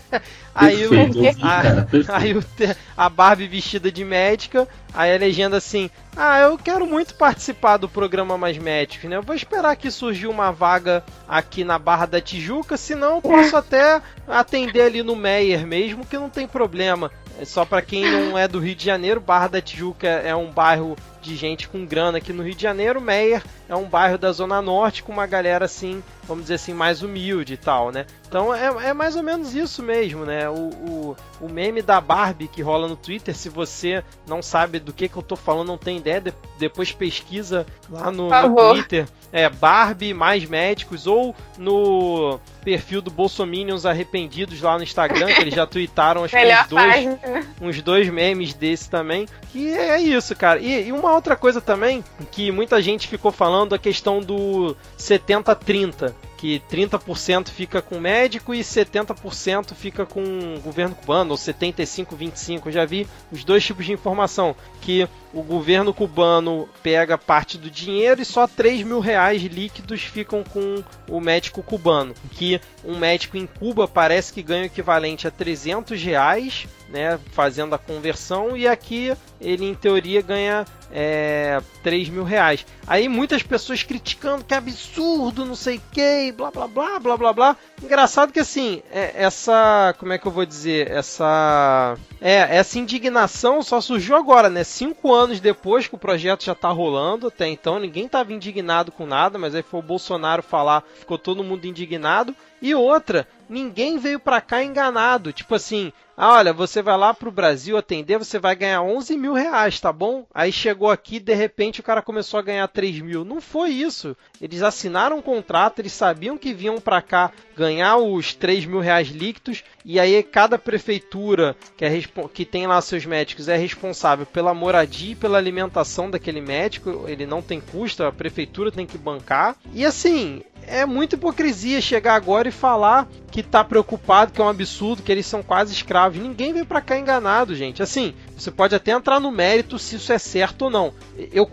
aí, o, a, aí o, a Barbie vestida de médica, aí a legenda assim: Ah, eu quero muito participar do programa Mais Médicos, né? Eu vou esperar que surgiu uma vaga aqui na Barra da Tijuca, senão eu posso até atender ali no Meyer mesmo, que não tem problema. É só para quem não é do Rio de Janeiro, Barra da Tijuca é um bairro de gente com grana aqui no Rio de Janeiro. Meyer é um bairro da Zona Norte com uma galera assim, vamos dizer assim, mais humilde e tal, né? Então é, é mais ou menos isso mesmo, né? O, o, o, meme da Barbie que rola no Twitter, se você não sabe do que, que eu tô falando, não tem ideia, de, depois pesquisa lá no, no Twitter. É Barbie mais médicos ou no perfil do Bolsominions arrependidos lá no Instagram, que eles já tweetaram acho que uns dois, uns dois memes desse também. Que é isso, cara. E, e uma outra coisa também que muita gente ficou falando a questão do 70-30 que 30% fica com médico e 70% fica com o governo cubano, ou 75, 25. Eu já vi os dois tipos de informação, que o governo cubano pega parte do dinheiro e só 3 mil reais líquidos ficam com o médico cubano. Que um médico em Cuba parece que ganha o equivalente a 300 reais, né, fazendo a conversão, e aqui ele em teoria ganha é, 3 mil reais. Aí muitas pessoas criticando que é absurdo, não sei o que, blá blá blá blá blá blá. Engraçado que assim, é, essa. Como é que eu vou dizer? Essa. É, essa indignação só surgiu agora, né? Cinco anos depois que o projeto já tá rolando. Até então ninguém tava indignado com nada, mas aí foi o Bolsonaro falar, ficou todo mundo indignado. E outra, ninguém veio para cá enganado. Tipo assim, ah, olha, você vai lá pro Brasil atender, você vai ganhar 11 mil reais, tá bom? Aí chegou aqui, de repente o cara começou a ganhar 3 mil. Não foi isso. Eles assinaram um contrato, eles sabiam que vinham para cá ganhar os 3 mil reais líquidos, e aí cada prefeitura que, é, que tem lá seus médicos é responsável pela moradia e pela alimentação daquele médico, ele não tem custo, a prefeitura tem que bancar. E assim, é muita hipocrisia chegar agora e falar que tá preocupado, que é um absurdo, que eles são quase escravos. Ninguém veio para cá enganado, gente. Assim, você pode até entrar no mérito se isso é certo ou não. Eu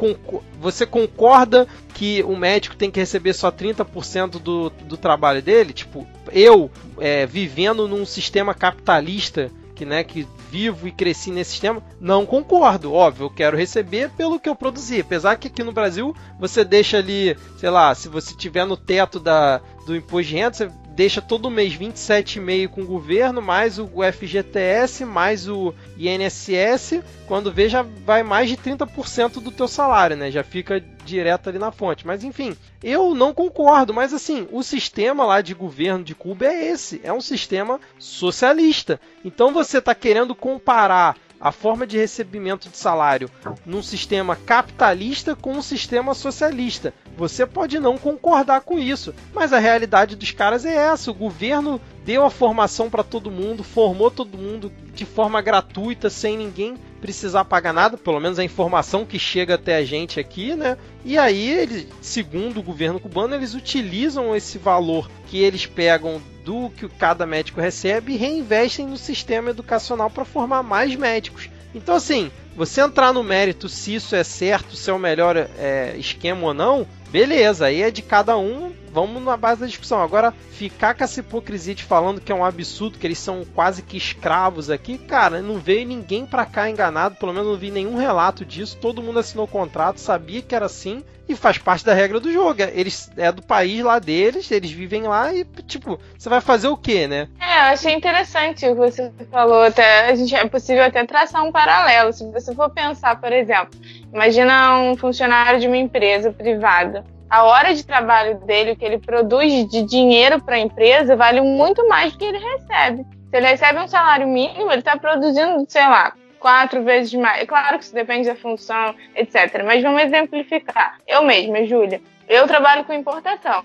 você concorda que o médico tem que receber só 30% do, do trabalho dele? Tipo, eu é, vivendo num sistema capitalista que, né, que vivo e cresci nesse sistema, não concordo. Óbvio, eu quero receber pelo que eu produzi. Apesar que aqui no Brasil você deixa ali, sei lá, se você tiver no teto da, do imposto de renda, você deixa todo mês 27,5 com o governo, mais o FGTS, mais o INSS, quando vê já vai mais de 30% do teu salário, né? Já fica direto ali na fonte. Mas enfim, eu não concordo, mas assim, o sistema lá de governo de Cuba é esse, é um sistema socialista. Então você está querendo comparar a forma de recebimento de salário num sistema capitalista com um sistema socialista. Você pode não concordar com isso, mas a realidade dos caras é essa. O governo deu a formação para todo mundo, formou todo mundo de forma gratuita, sem ninguém precisar pagar nada, pelo menos a informação que chega até a gente aqui, né? E aí, eles, segundo o governo cubano, eles utilizam esse valor que eles pegam do que cada médico recebe e reinvestem no sistema educacional para formar mais médicos. Então, assim, você entrar no mérito se isso é certo, se é o melhor é, esquema ou não, beleza, aí é de cada um, vamos na base da discussão. Agora, ficar com essa hipocrisia de falando que é um absurdo, que eles são quase que escravos aqui, cara, não veio ninguém pra cá enganado, pelo menos não vi nenhum relato disso, todo mundo assinou o contrato, sabia que era assim, e faz parte da regra do jogo. Eles é do país lá deles, eles vivem lá e, tipo, você vai fazer o quê, né? É, eu achei interessante o que você falou. Até, a gente, é possível até traçar um paralelo. Se você for pensar, por exemplo, imagina um funcionário de uma empresa privada. A hora de trabalho dele, o que ele produz de dinheiro para a empresa, vale muito mais do que ele recebe. Se ele recebe um salário mínimo, ele está produzindo, sei lá, quatro vezes mais. É claro que isso depende da função, etc. Mas vamos exemplificar. Eu mesma, Júlia, eu trabalho com importação.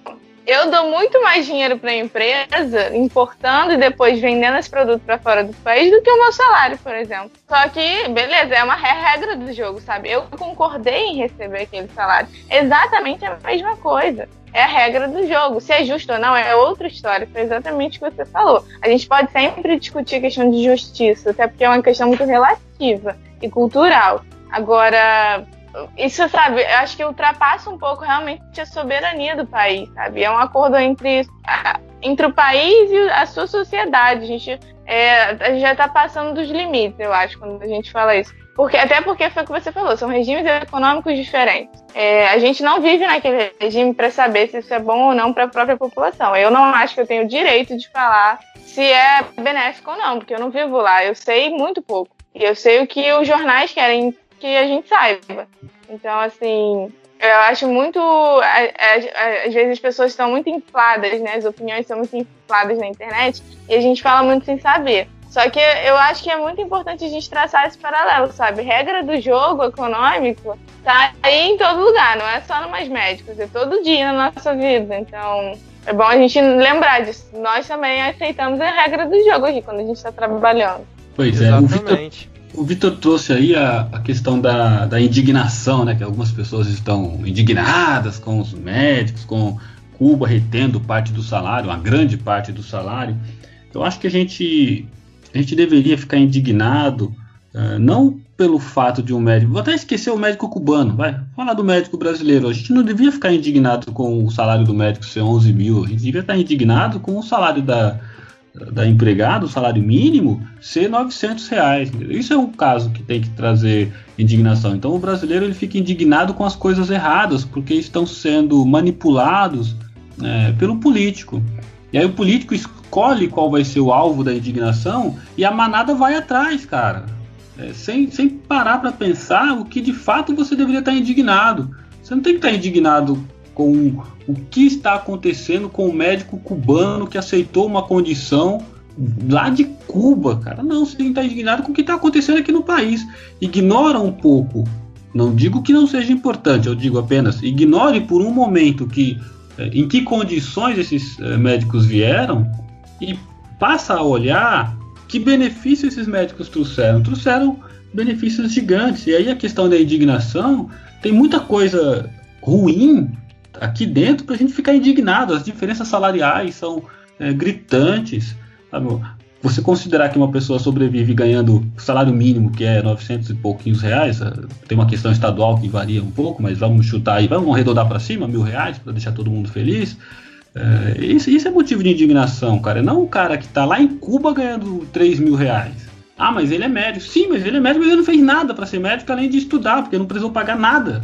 Eu dou muito mais dinheiro para a empresa importando e depois vendendo esse produto para fora do país do que o meu salário, por exemplo. Só que, beleza, é uma regra do jogo, sabe? Eu concordei em receber aquele salário. Exatamente a mesma coisa é a regra do jogo. Se é justo ou não é outra história. Foi exatamente o que você falou. A gente pode sempre discutir a questão de justiça, até porque é uma questão muito relativa e cultural. Agora, isso, sabe, eu acho que ultrapassa um pouco realmente a soberania do país, sabe? É um acordo entre, entre o país e a sua sociedade. A gente, é, a gente já está passando dos limites, eu acho, quando a gente fala isso. Porque, até porque foi o que você falou, são regimes econômicos diferentes. É, a gente não vive naquele regime para saber se isso é bom ou não para a própria população. Eu não acho que eu tenho o direito de falar se é benéfico ou não, porque eu não vivo lá. Eu sei muito pouco. E eu sei o que os jornais querem que a gente saiba. Então, assim, eu acho muito. Às vezes as pessoas estão muito infladas, né? As opiniões são muito infladas na internet e a gente fala muito sem saber. Só que eu acho que é muito importante a gente traçar esse paralelo, sabe? Regra do jogo econômico tá aí em todo lugar, não é só no Mais Médicos, é todo dia na nossa vida. Então, é bom a gente lembrar disso. Nós também aceitamos a regra do jogo aqui quando a gente está trabalhando. Pois é, Exatamente. O Vitor trouxe aí a, a questão da, da indignação, né? Que algumas pessoas estão indignadas com os médicos, com Cuba retendo parte do salário, uma grande parte do salário. Eu acho que a gente, a gente deveria ficar indignado, uh, não pelo fato de um médico. Vou até esquecer o médico cubano, vai. Falar do médico brasileiro. A gente não devia ficar indignado com o salário do médico ser 11 mil. A gente devia estar indignado com o salário da, da empregada, o salário mínimo, ser 900 reais. Isso é um caso que tem que trazer indignação. Então o brasileiro ele fica indignado com as coisas erradas, porque estão sendo manipulados é, pelo político. E aí o político escolhe qual vai ser o alvo da indignação e a manada vai atrás, cara. É, sem, sem parar para pensar o que de fato você deveria estar indignado. Você não tem que estar indignado com o que está acontecendo com o médico cubano que aceitou uma condição lá de Cuba, cara. Não, você estar indignado com o que está acontecendo aqui no país. Ignora um pouco. Não digo que não seja importante, eu digo apenas ignore por um momento que é, em que condições esses é, médicos vieram e passa a olhar que benefício esses médicos trouxeram. Trouxeram benefícios gigantes. E aí a questão da indignação tem muita coisa ruim aqui dentro para a gente ficar indignado. As diferenças salariais são é, gritantes. Sabe? Você considerar que uma pessoa sobrevive ganhando salário mínimo, que é 900 e pouquinhos reais, é, tem uma questão estadual que varia um pouco, mas vamos chutar aí, vamos arredondar para cima, mil reais, para deixar todo mundo feliz. É, isso, isso, é motivo de indignação, cara. Não o cara que está lá em Cuba ganhando 3 mil reais. Ah, mas ele é médico. Sim, mas ele é médico, mas ele não fez nada para ser médico além de estudar, porque não precisou pagar nada.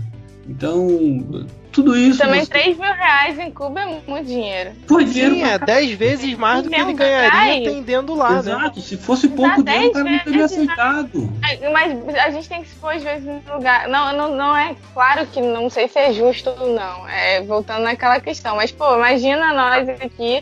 Então, tudo isso. Também você... 3 mil reais em Cuba é muito dinheiro. Pô, dinheiro Sim, é 10 vezes mais do que ele ganharia atendendo lá. Né? Exato, né? se fosse pouco dinheiro, o cara não teria aceitado. Mas a gente tem que se pôr às vezes no lugar. Não, não, não é claro que não sei se é justo ou não. É, voltando naquela questão. Mas, pô, imagina nós aqui.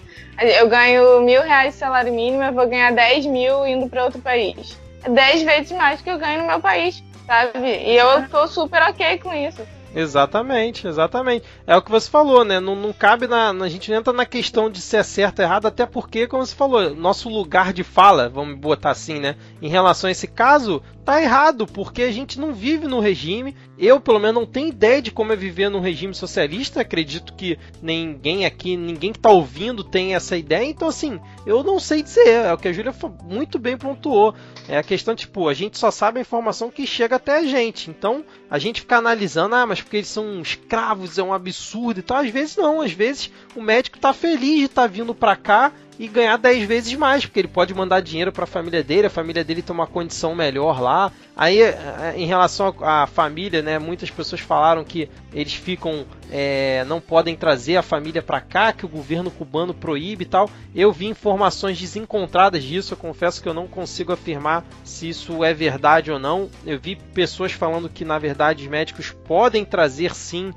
Eu ganho mil reais de salário mínimo, eu vou ganhar 10 mil indo para outro país. É 10 vezes mais que eu ganho no meu país, sabe? E eu tô super ok com isso. Exatamente, exatamente. É o que você falou, né? Não, não cabe na. A gente não entra na questão de ser certo ou errado, até porque, como você falou, nosso lugar de fala, vamos botar assim, né? Em relação a esse caso, tá errado, porque a gente não vive no regime. Eu, pelo menos, não tenho ideia de como é viver num regime socialista. Acredito que ninguém aqui, ninguém que tá ouvindo tem essa ideia. Então, assim, eu não sei dizer. É o que a Júlia muito bem pontuou. É a questão, tipo, a gente só sabe a informação que chega até a gente. Então, a gente fica analisando, ah, mas porque eles são escravos, é um absurdo e tal. Às vezes não, às vezes o médico tá feliz de estar tá vindo para cá e ganhar 10 vezes mais, porque ele pode mandar dinheiro para a família dele, a família dele tem uma condição melhor lá. Aí, é, é, em relação à família, né, muitas pessoas falaram que eles ficam, é, não podem trazer a família para cá, que o governo cubano proíbe e tal. Eu vi informações desencontradas disso, eu confesso que eu não consigo afirmar se isso é verdade ou não. Eu vi pessoas falando que, na verdade, os médicos podem trazer sim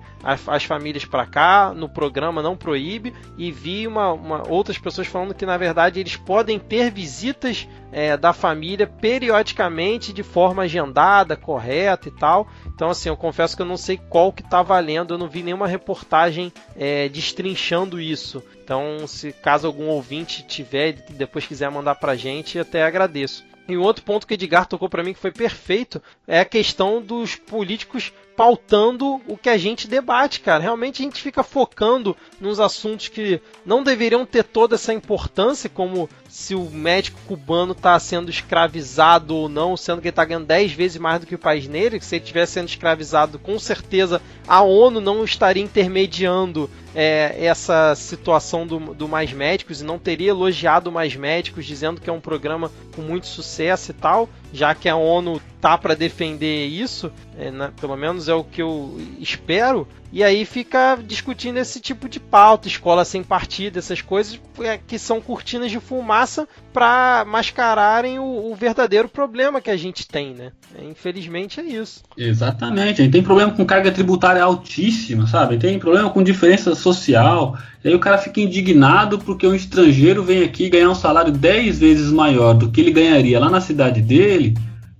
as famílias para cá, no programa não proíbe, e vi uma, uma, outras pessoas falando que na verdade eles podem ter visitas é, da família periodicamente de forma agendada, correta e tal. Então assim, eu confesso que eu não sei qual que está valendo, eu não vi nenhuma reportagem é, destrinchando isso. Então, se caso algum ouvinte tiver e depois quiser mandar pra gente, até agradeço. E um outro ponto que o Edgar tocou para mim que foi perfeito é a questão dos políticos pautando o que a gente debate, cara. Realmente a gente fica focando nos assuntos que não deveriam ter toda essa importância, como se o médico cubano está sendo escravizado ou não, sendo que ele está ganhando 10 vezes mais do que o país que se ele estivesse sendo escravizado, com certeza a ONU não estaria intermediando é, essa situação do, do Mais Médicos e não teria elogiado Mais Médicos, dizendo que é um programa com muito sucesso e tal, já que a ONU tá para defender isso, é, né, pelo menos é o que eu espero, e aí fica discutindo esse tipo de pauta, escola sem partido, essas coisas é, que são cortinas de fumaça para mascararem o, o, verdadeiro problema que a gente tem, né? É, infelizmente é isso. Exatamente. A gente tem problema com carga tributária altíssima, sabe? Tem problema com diferença social. E aí o cara fica indignado porque um estrangeiro vem aqui ganhar um salário 10 vezes maior do que ele ganharia lá na cidade dele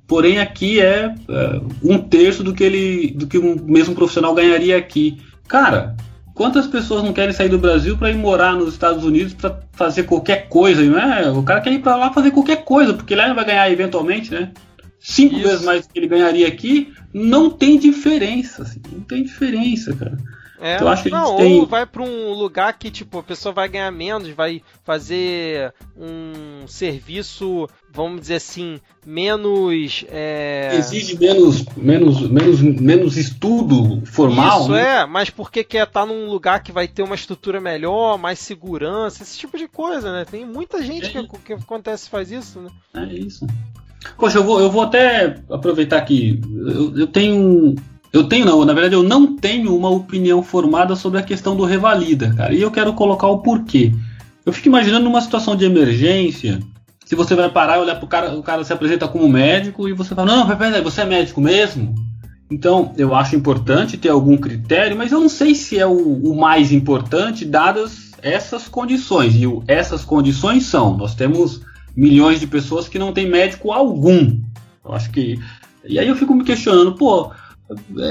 porém aqui é, é, um terço do que ele do que o mesmo profissional ganharia aqui. Cara, quantas pessoas não querem sair do Brasil para ir morar nos Estados Unidos para fazer qualquer coisa, não é? O cara quer ir para lá fazer qualquer coisa, porque lá ele vai ganhar eventualmente, né? Cinco Isso. vezes mais do que ele ganharia aqui, não tem diferença, assim, não tem diferença, cara. É, então, acho que não, tem... ou vai para um lugar que tipo a pessoa vai ganhar menos, vai fazer um serviço, vamos dizer assim, menos é... exige menos, menos, menos, menos estudo formal. Isso né? é, mas porque quer estar tá num lugar que vai ter uma estrutura melhor, mais segurança, esse tipo de coisa, né? Tem muita gente é. que, que acontece faz isso, né? É isso. Poxa, eu vou, eu vou até aproveitar que eu, eu tenho eu tenho não, na verdade eu não tenho uma opinião formada sobre a questão do revalida, cara. E eu quero colocar o porquê. Eu fico imaginando numa situação de emergência, se você vai parar e olhar pro cara, o cara se apresenta como médico e você fala, não, peraí, você é médico mesmo? Então, eu acho importante ter algum critério, mas eu não sei se é o, o mais importante, dadas essas condições. E o, essas condições são: nós temos milhões de pessoas que não têm médico algum. Eu acho que. E aí eu fico me questionando, pô,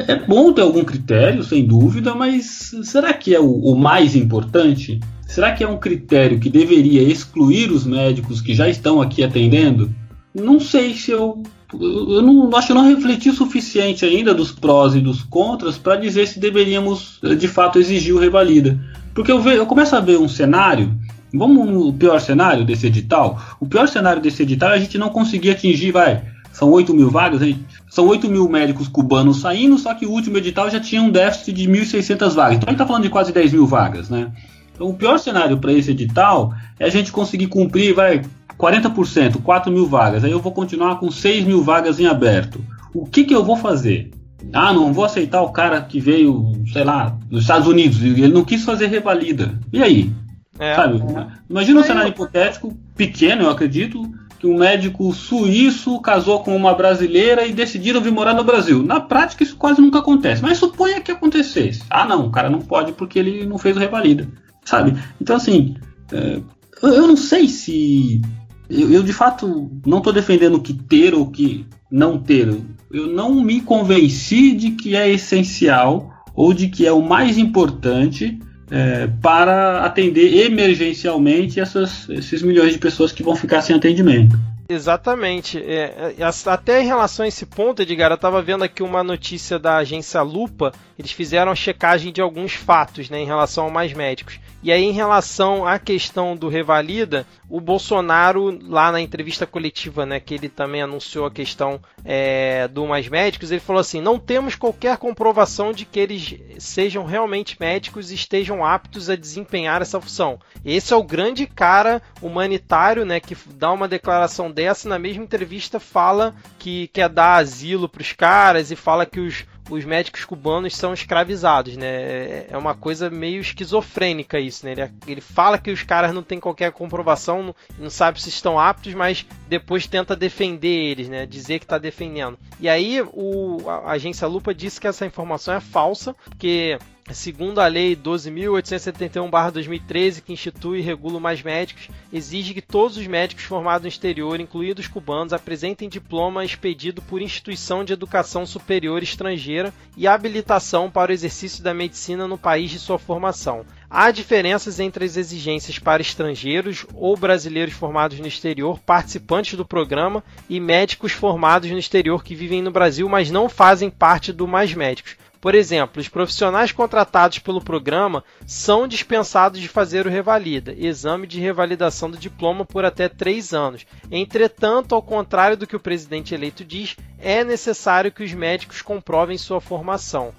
é bom ter algum critério, sem dúvida, mas será que é o, o, mais importante? Será que é um critério que deveria excluir os médicos que já estão aqui atendendo? Não sei se eu. Eu não acho que eu não refleti o suficiente ainda dos prós e dos contras para dizer se deveríamos de fato exigir o revalida. Porque eu, ve, eu começo a ver um cenário. Vamos no pior cenário desse edital? O pior cenário desse edital é a gente não conseguir atingir, vai, são 8 mil vagas, são 8 mil médicos cubanos saindo, só que o último edital já tinha um déficit de 1.600 vagas. Então a gente está falando de quase 10 mil vagas, né? Então o pior cenário para esse edital é a gente conseguir cumprir, vai, 40%, 4 mil vagas. Aí eu vou continuar com 6 mil vagas em aberto. O que, que eu vou fazer? Ah, não vou aceitar o cara que veio, sei lá, dos Estados Unidos, ele não quis fazer revalida. E aí? É, Sabe? Imagina um cenário hipotético, pequeno, eu acredito, que um médico suíço casou com uma brasileira e decidiram vir morar no Brasil. Na prática, isso quase nunca acontece, mas suponha que acontecesse. Ah, não, o cara não pode porque ele não fez o revalida, sabe? Então, assim, é, eu não sei se. Eu, eu de fato não estou defendendo que ter ou que não ter. Eu não me convenci de que é essencial ou de que é o mais importante é, para atender emergencialmente essas, esses milhões de pessoas que vão ficar sem atendimento. Exatamente. É, é até em relação a esse ponto, Edgar, eu estava vendo aqui uma notícia da agência Lupa. Eles fizeram a checagem de alguns fatos né, em relação a mais médicos. E aí, em relação à questão do Revalida, o Bolsonaro, lá na entrevista coletiva, né, que ele também anunciou a questão é, do Mais Médicos, ele falou assim: não temos qualquer comprovação de que eles sejam realmente médicos e estejam aptos a desempenhar essa função. Esse é o grande cara humanitário, né, que dá uma declaração dessa, na mesma entrevista fala que quer dar asilo para os caras e fala que os os médicos cubanos são escravizados, né? É, é uma coisa meio esquizofrênica isso, né? Ele, ele fala que os caras não têm qualquer comprovação, não, não sabe se estão aptos, mas depois tenta defender eles, né? Dizer que está defendendo. E aí o, a agência Lupa disse que essa informação é falsa, porque Segundo a Lei 12.871-2013, que institui e regula mais médicos, exige que todos os médicos formados no exterior, incluídos cubanos, apresentem diploma expedido por instituição de educação superior estrangeira e habilitação para o exercício da medicina no país de sua formação. Há diferenças entre as exigências para estrangeiros ou brasileiros formados no exterior, participantes do programa, e médicos formados no exterior que vivem no Brasil, mas não fazem parte do Mais Médicos. Por exemplo, os profissionais contratados pelo programa são dispensados de fazer o revalida, exame de revalidação do diploma por até três anos. Entretanto, ao contrário do que o presidente eleito diz, é necessário que os médicos comprovem sua formação.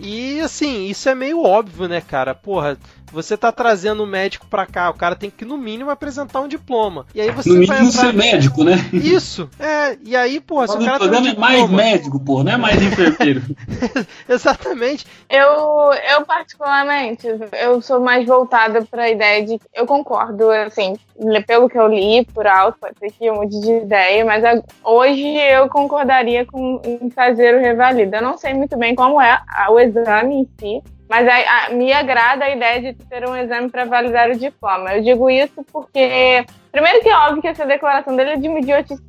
E assim, isso é meio óbvio, né, cara? Porra, você tá trazendo um médico pra cá, o cara tem que, no mínimo, apresentar um diploma. E aí você no mínimo entrar... ser médico, né? Isso, é. E aí, porra, se o cara. O programa um é mais médico, porra, não é mais enfermeiro. Exatamente. Eu, eu, particularmente, eu sou mais voltada pra ideia de. Eu concordo, assim, pelo que eu li por alto, pode ser que eu mude de ideia, mas hoje eu concordaria com em fazer o revalida. Eu não sei muito bem como é o exame em si, mas a, a, me agrada a ideia de ter um exame para validar o diploma. Eu digo isso porque, primeiro que é óbvio que essa declaração dele é de uma idiotice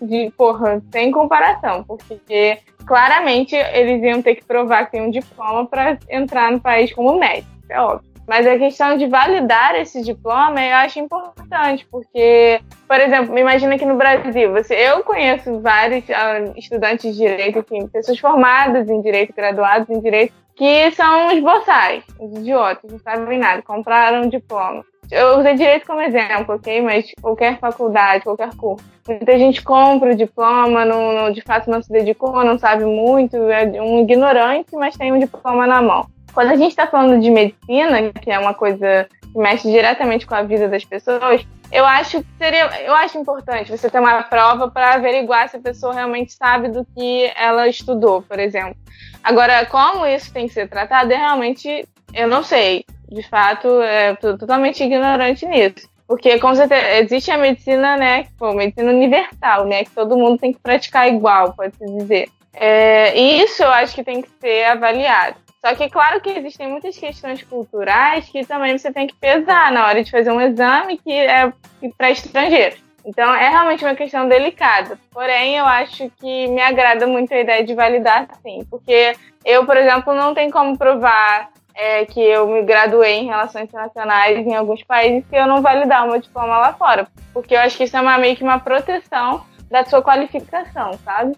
de, porra, sem comparação, porque claramente eles iam ter que provar que tem um diploma para entrar no país como médico, é óbvio. Mas a questão de validar esse diploma eu acho importante, porque, por exemplo, imagina que no Brasil, você, eu conheço vários uh, estudantes de direito, pessoas formadas em direito, graduados em direito, que são os boçais, os idiotas, não sabem nada, compraram um diploma. Eu usei direito como exemplo, ok? Mas qualquer faculdade, qualquer curso. Muita gente compra o diploma, não, não, de fato não se dedicou, não sabe muito, é um ignorante, mas tem um diploma na mão. Quando a gente está falando de medicina, que é uma coisa que mexe diretamente com a vida das pessoas, eu acho que seria, eu acho importante você ter uma prova para averiguar se a pessoa realmente sabe do que ela estudou, por exemplo. Agora, como isso tem que ser tratado, é realmente eu não sei. De fato, é totalmente ignorante nisso. Porque, com certeza, existe a medicina, né? Pô, medicina universal, né? Que todo mundo tem que praticar igual, pode-se dizer. É, e isso eu acho que tem que ser avaliado. Só que, claro que existem muitas questões culturais que também você tem que pesar na hora de fazer um exame que é para estrangeiros. Então, é realmente uma questão delicada. Porém, eu acho que me agrada muito a ideia de validar, sim. Porque eu, por exemplo, não tenho como provar é, que eu me graduei em Relações Internacionais em alguns países que eu não validar o meu diploma lá fora. Porque eu acho que isso é uma, meio que uma proteção da sua qualificação, sabe?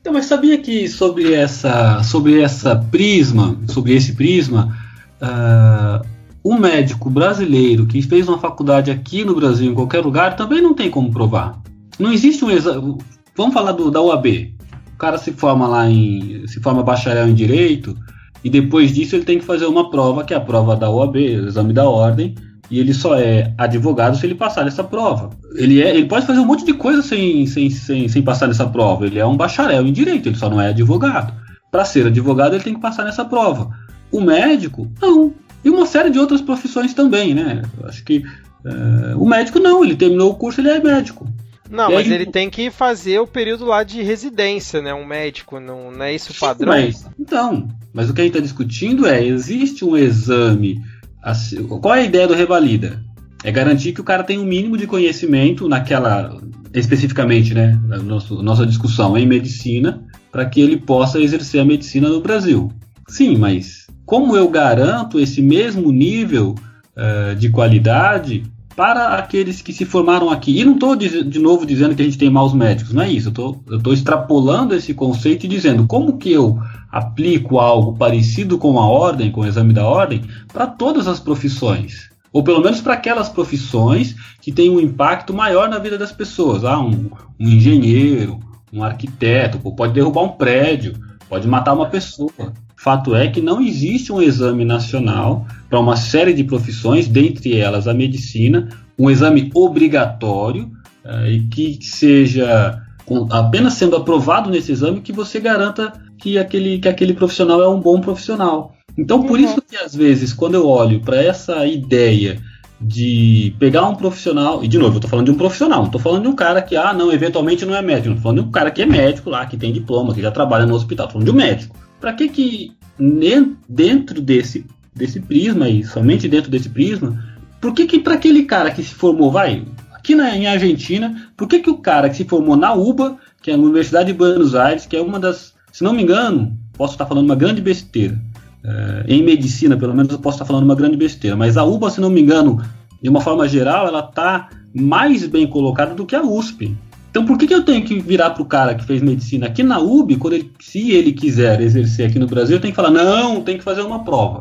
Então, mas sabia que sobre essa, sobre essa prisma, sobre esse prisma, uh, um médico brasileiro que fez uma faculdade aqui no Brasil, em qualquer lugar, também não tem como provar. Não existe um exame. Vamos falar do, da UAB. O cara se forma lá em. se forma bacharel em direito, e depois disso ele tem que fazer uma prova, que é a prova da UAB, o exame da ordem, e ele só é advogado se ele passar nessa prova. Ele, é, ele pode fazer um monte de coisa sem, sem, sem, sem passar nessa prova. Ele é um bacharel em direito, ele só não é advogado. Para ser advogado, ele tem que passar nessa prova. O médico, não. E uma série de outras profissões também, né? Eu acho que é, o médico não, ele terminou o curso, ele é médico. Não, e mas aí, ele tem que fazer o período lá de residência, né? Um médico, não, não é isso o padrão? Mas, então, mas o que a gente está discutindo é, existe um exame qual é a ideia do revalida? É garantir que o cara tem um mínimo de conhecimento naquela, especificamente, né, nosso, nossa discussão em medicina, para que ele possa exercer a medicina no Brasil. Sim, mas como eu garanto esse mesmo nível uh, de qualidade para aqueles que se formaram aqui? E não estou de, de, novo dizendo que a gente tem maus médicos, não é isso. Eu estou extrapolando esse conceito e dizendo como que eu aplico algo parecido com a ordem, com o exame da ordem, para todas as profissões. Ou pelo menos para aquelas profissões que têm um impacto maior na vida das pessoas. Ah, um, um engenheiro, um arquiteto, pode derrubar um prédio, pode matar uma pessoa. Fato é que não existe um exame nacional para uma série de profissões, dentre elas a medicina, um exame obrigatório eh, e que seja apenas sendo aprovado nesse exame que você garanta que aquele, que aquele profissional é um bom profissional. Então, por uhum. isso que às vezes, quando eu olho para essa ideia de pegar um profissional, e de novo, eu estou falando de um profissional, não estou falando de um cara que, ah, não, eventualmente não é médico, estou falando de um cara que é médico lá, que tem diploma, que já trabalha no hospital, estou falando de um médico. Para que que dentro desse, desse prisma aí, somente dentro desse prisma, por que que para aquele cara que se formou, vai, aqui na, em Argentina, por que que o cara que se formou na UBA, que é a Universidade de Buenos Aires, que é uma das se não me engano, posso estar falando uma grande besteira. É, em medicina, pelo menos, eu posso estar falando uma grande besteira. Mas a UBA, se não me engano, de uma forma geral, ela está mais bem colocada do que a USP. Então, por que, que eu tenho que virar para o cara que fez medicina aqui na UB, quando ele, se ele quiser exercer aqui no Brasil, eu tenho que falar, não, tem que fazer uma prova.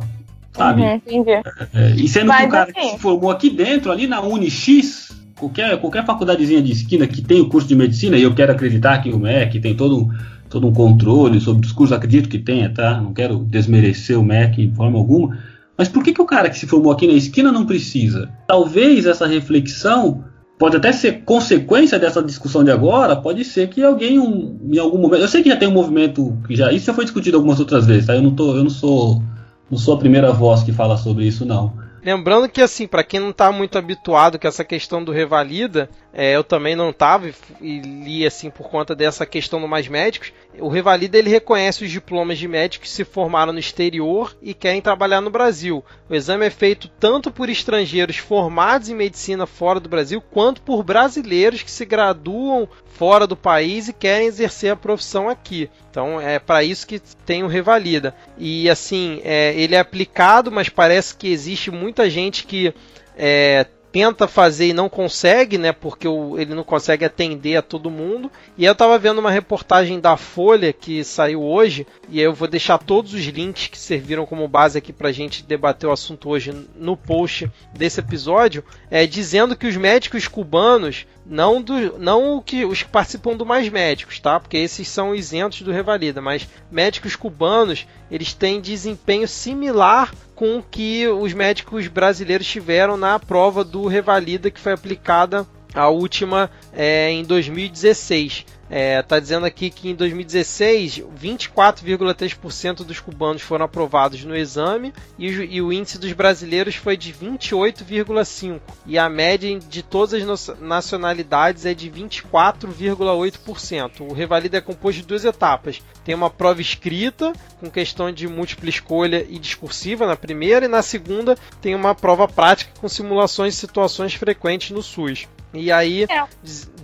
Sabe? Uhum, entendi. É, e sendo Mas, que o cara assim... que se formou aqui dentro, ali na Unix, qualquer, qualquer faculdadezinha de esquina que tem o curso de medicina, e eu quero acreditar que o MEC tem todo um todo um controle sobre os cursos, acredito que tenha, tá? Não quero desmerecer o MEC de forma alguma. Mas por que, que o cara que se formou aqui na esquina não precisa? Talvez essa reflexão pode até ser consequência dessa discussão de agora, pode ser que alguém um, em algum momento. Eu sei que já tem um movimento que já. Isso já foi discutido algumas outras vezes, tá? Eu não, tô, eu não sou. Não sou a primeira voz que fala sobre isso, não. Lembrando que, assim, para quem não está muito habituado com essa questão do revalida, é, eu também não estava e li, assim, por conta dessa questão do Mais Médicos, o Revalida ele reconhece os diplomas de médicos que se formaram no exterior e querem trabalhar no Brasil. O exame é feito tanto por estrangeiros formados em medicina fora do Brasil, quanto por brasileiros que se graduam fora do país e querem exercer a profissão aqui. Então é para isso que tem o Revalida. E assim, é, ele é aplicado, mas parece que existe muita gente que é, tenta fazer e não consegue, né? Porque o, ele não consegue atender a todo mundo. E eu tava vendo uma reportagem da Folha que saiu hoje, e eu vou deixar todos os links que serviram como base aqui pra gente debater o assunto hoje no post desse episódio, é, dizendo que os médicos cubanos não, do, não que, os que participam do Mais Médicos, tá? Porque esses são isentos do Revalida, mas médicos cubanos, eles têm desempenho similar com o que os médicos brasileiros tiveram na prova do Revalida que foi aplicada a última é, em 2016. É, tá dizendo aqui que em 2016, 24,3% dos cubanos foram aprovados no exame e, e, o índice dos brasileiros foi de 28,5%. E a média de todas as nacionalidades é de 24,8%. O Revalida é composto de duas etapas. Tem uma prova escrita, com questão de múltipla escolha e discursiva na primeira, e na segunda tem uma prova prática com simulações de situações frequentes no SUS. E aí, é.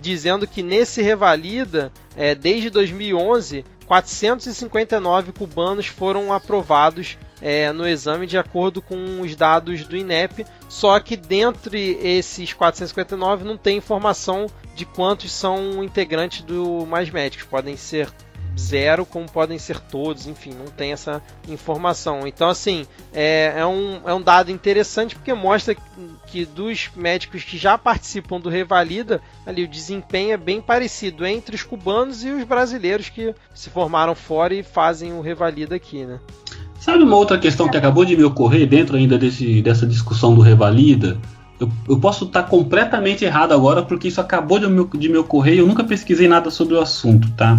dizendo que nesse Revalida, é, desde 2011, 459 cubanos foram aprovados é, no exame de acordo com os dados do INEP, só que dentre esses 459 não tem informação de quantos são integrantes do Mais Médicos. Podem ser zero, como podem ser todos, enfim, não tem essa informação. Então, assim, é, é, um, é um dado interessante porque mostra que dos médicos que já participam do Revalida, ali o desempenho é bem parecido entre os cubanos e os brasileiros que se formaram fora e fazem o Revalida aqui, né? Sabe uma outra questão que acabou de me ocorrer dentro ainda desse, dessa discussão do Revalida? Eu, eu, posso estar completamente errado agora porque isso acabou de me, de me ocorrer e eu nunca pesquisei nada sobre o assunto, tá?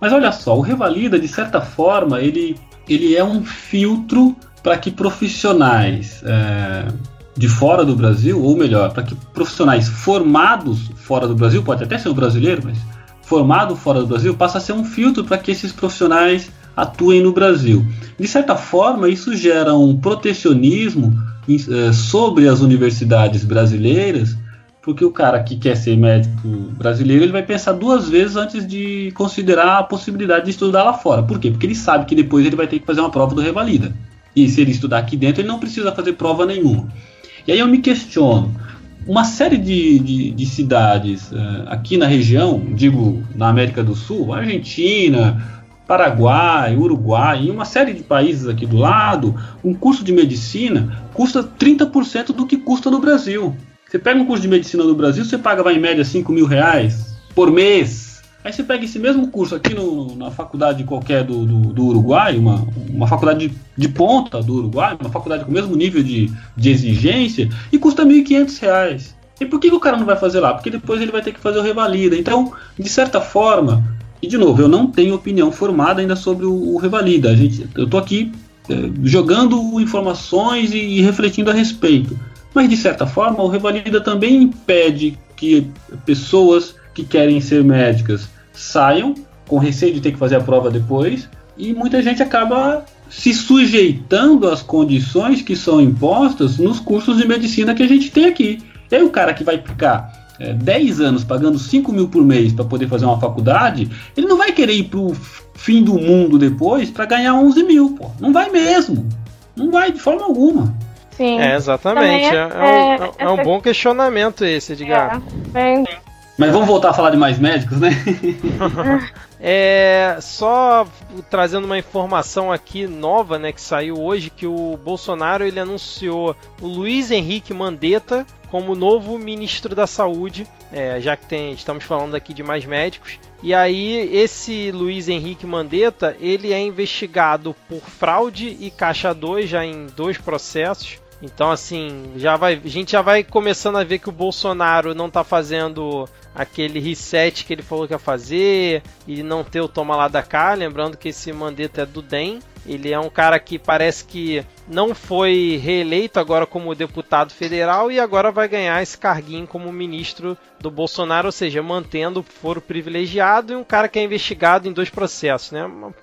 Mas olha só, o Revalida, de certa forma, ele, ele é um filtro para que profissionais é, de fora do Brasil, ou melhor, para que profissionais formados fora do Brasil, pode até ser um brasileiro, mas formado fora do Brasil, passa a ser um filtro para que esses profissionais atuem no Brasil. De certa forma, isso gera um protecionismo é, sobre as universidades brasileiras porque o cara que quer ser médico brasileiro, ele vai pensar duas vezes antes de considerar a possibilidade de estudar lá fora. Por quê? Porque ele sabe que depois ele vai ter que fazer uma prova do Revalida. E se ele estudar aqui dentro, ele não precisa fazer prova nenhuma. E aí eu me questiono, uma série de, de, de cidades uh, aqui na região, digo na América do Sul, Argentina, Paraguai, Uruguai e uma série de países aqui do lado, um curso de medicina custa 30% do que custa no Brasil. Você pega um curso de medicina no Brasil, você paga vai, em média 5 mil reais por mês. Aí você pega esse mesmo curso aqui no, na faculdade qualquer do, do, do Uruguai, uma, uma faculdade de, de, ponta do Uruguai, uma faculdade com o mesmo nível de, de exigência, e custa 1.500 reais. E por que, que o cara não vai fazer lá? Porque depois ele vai ter que fazer o revalida. Então, de certa forma, e de novo, eu não tenho opinião formada ainda sobre o, o revalida. A gente, eu estou aqui é, jogando informações e, e refletindo a respeito. Mas de certa forma, o Revalida também impede que pessoas que querem ser médicas saiam com receio de ter que fazer a prova depois, e muita gente acaba se sujeitando às condições que são impostas nos cursos de medicina que a gente tem aqui. E aí o cara que vai ficar é, 10 anos pagando 5 mil por mês para poder fazer uma faculdade, ele não vai querer ir para o fim do mundo depois para ganhar 11 mil, pô. Não vai mesmo. Não vai de forma alguma. Sim. É, exatamente. É, é, um, é, é um bom questionamento esse, Edgar. É, Mas vamos voltar a falar de mais médicos, né? é, só trazendo uma informação aqui nova, né, que saiu hoje, que o Bolsonaro ele anunciou o Luiz Henrique Mandetta como novo ministro da Saúde, é, já que tem, estamos falando aqui de mais médicos. E aí esse Luiz Henrique Mandetta, ele é investigado por fraude e caixa 2 já em dois processos. Então, assim, já vai, a gente já vai começando a ver que o Bolsonaro não tá fazendo aquele reset que ele falou que ia fazer e não ter o toma lá da cá. Lembrando que esse Mandetta é do DEM. Ele é um cara que parece que não foi reeleito agora como deputado federal e agora vai ganhar esse carguinho como ministro do Bolsonaro, ou seja, mantendo o foro privilegiado e um cara que é investigado em dois processos, né? Uma,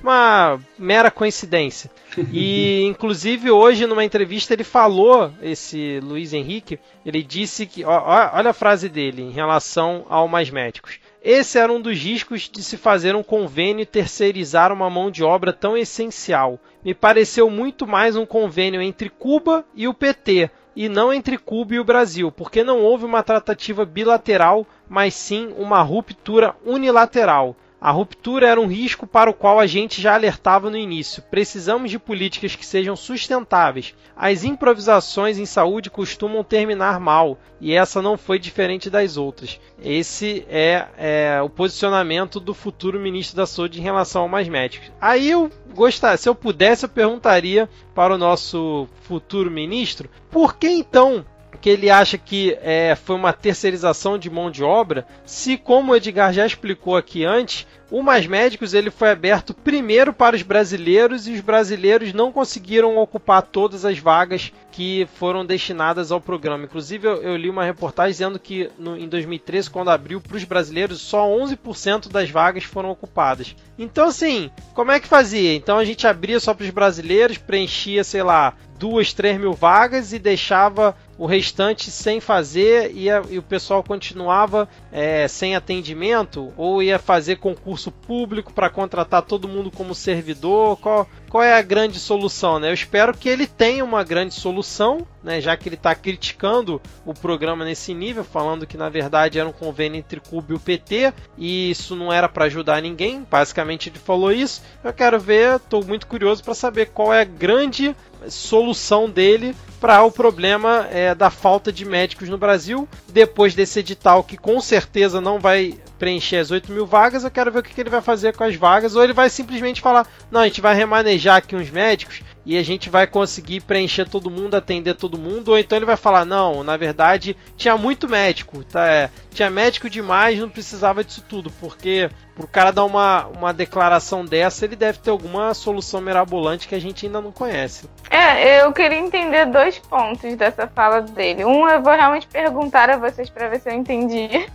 uma mera coincidência. E inclusive hoje numa entrevista ele falou esse Luiz Henrique, ele disse que ó, olha a frase dele em relação ao mais médicos. Esse era um dos riscos de se fazer um convênio e terceirizar uma mão de obra tão essencial. Me pareceu muito mais um convênio entre Cuba e o PT e não entre Cuba e o Brasil, porque não houve uma tratativa bilateral, mas sim uma ruptura unilateral. A ruptura era um risco para o qual a gente já alertava no início. Precisamos de políticas que sejam sustentáveis. As improvisações em saúde costumam terminar mal, e essa não foi diferente das outras. Esse é, é o posicionamento do futuro ministro da Saúde em relação ao mais médicos. Aí eu gostaria, se eu pudesse, eu perguntaria para o nosso futuro ministro por que então que ele acha que é, foi uma terceirização de mão de obra, se, como o Edgar já explicou aqui antes, o Mais Médicos ele foi aberto primeiro para os brasileiros e os brasileiros não conseguiram ocupar todas as vagas que foram destinadas ao programa. Inclusive, eu, eu li uma reportagem dizendo que no, em 2013, quando abriu para os brasileiros, só 11% das vagas foram ocupadas. Então, assim, como é que fazia? Então a gente abria só para os brasileiros, preenchia, sei lá, duas, três mil vagas e deixava o restante sem fazer e, o pessoal continuava é, sem atendimento ou ia fazer concurso público para contratar todo mundo como servidor? Qual, qual é a grande solução? Né? Eu espero que ele tenha uma grande solução, né, já que ele está criticando o programa nesse nível, falando que na verdade era um convênio entre Cuba e o PT e isso não era para ajudar ninguém. Basicamente ele falou isso. Eu quero ver, estou muito curioso para saber qual é a grande solução dele para o problema é, da falta de médicos no Brasil. Depois desse edital, que com certeza não vai preencher as 8 mil vagas, eu quero ver o que, que ele vai fazer com as vagas. Ou ele vai simplesmente falar: não, a gente vai remanejar aqui uns médicos e a gente vai conseguir preencher todo mundo, atender todo mundo, ou então ele vai falar: não, na verdade tinha muito médico, tá? É, tinha médico demais, não precisava disso tudo, porque pro cara dar uma, uma declaração dessa, ele deve ter alguma solução mirabolante que a gente ainda não conhece. É, eu queria entender dois pontos dessa fala dele. Um, eu vou realmente perguntar a vocês para ver se eu entendi.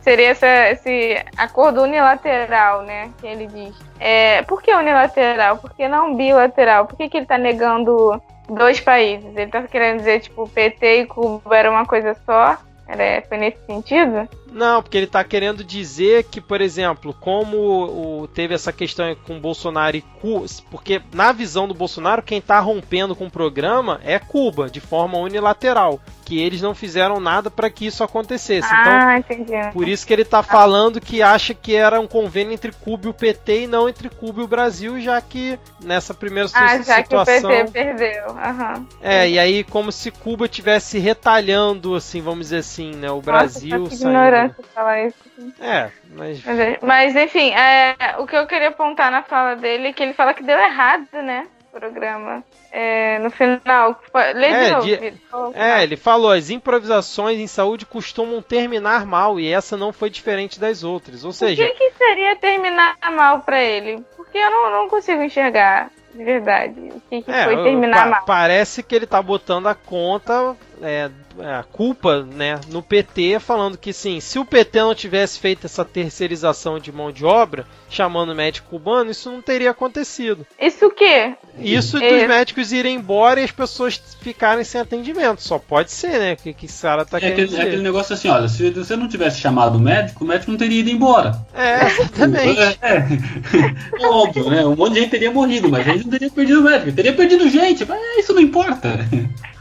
Seria essa, esse acordo unilateral, né? Que ele diz. É, por que unilateral? Por que não bilateral? Por que, que ele está negando dois países? Ele está querendo dizer, tipo, PT e Cuba era uma coisa só? Era, foi nesse sentido? Não, porque ele está querendo dizer que, por exemplo, como o, teve essa questão com Bolsonaro e Cuba, porque na visão do Bolsonaro, quem está rompendo com o programa é Cuba, de forma unilateral, que eles não fizeram nada para que isso acontecesse. Ah, então, entendi. por isso que ele está falando que acha que era um convênio entre Cuba e o PT e não entre Cuba e o Brasil, já que nessa primeira ah, já situação. Que o PT perdeu. Uhum. É, e aí como se Cuba estivesse retalhando, assim, vamos dizer assim, né, o Brasil. Nossa, saindo falar isso. É, mas. Mas, enfim, é, o que eu queria apontar na fala dele é que ele fala que deu errado, né? O programa. É, no final. Lê é, de novo. De... É, ele falou: as improvisações em saúde costumam terminar mal e essa não foi diferente das outras. Ou seja. O que, que seria terminar mal para ele? Porque eu não, não consigo enxergar de verdade. O que, que é, foi terminar pa mal? Parece que ele tá botando a conta é, é, a culpa né, no PT, falando que sim, se o PT não tivesse feito essa terceirização de mão de obra, chamando médico cubano, isso não teria acontecido. Isso o quê? Isso é. dos médicos irem embora e as pessoas ficarem sem atendimento. Só pode ser, né? Que, que Sara tá é querendo aquele, dizer. É aquele negócio assim, olha, se você não tivesse chamado o médico, o médico não teria ido embora. É, exatamente. É, é. é óbvio, né? Um monte de gente teria morrido, mas a gente não teria perdido o médico. Teria perdido gente, mas isso não importa.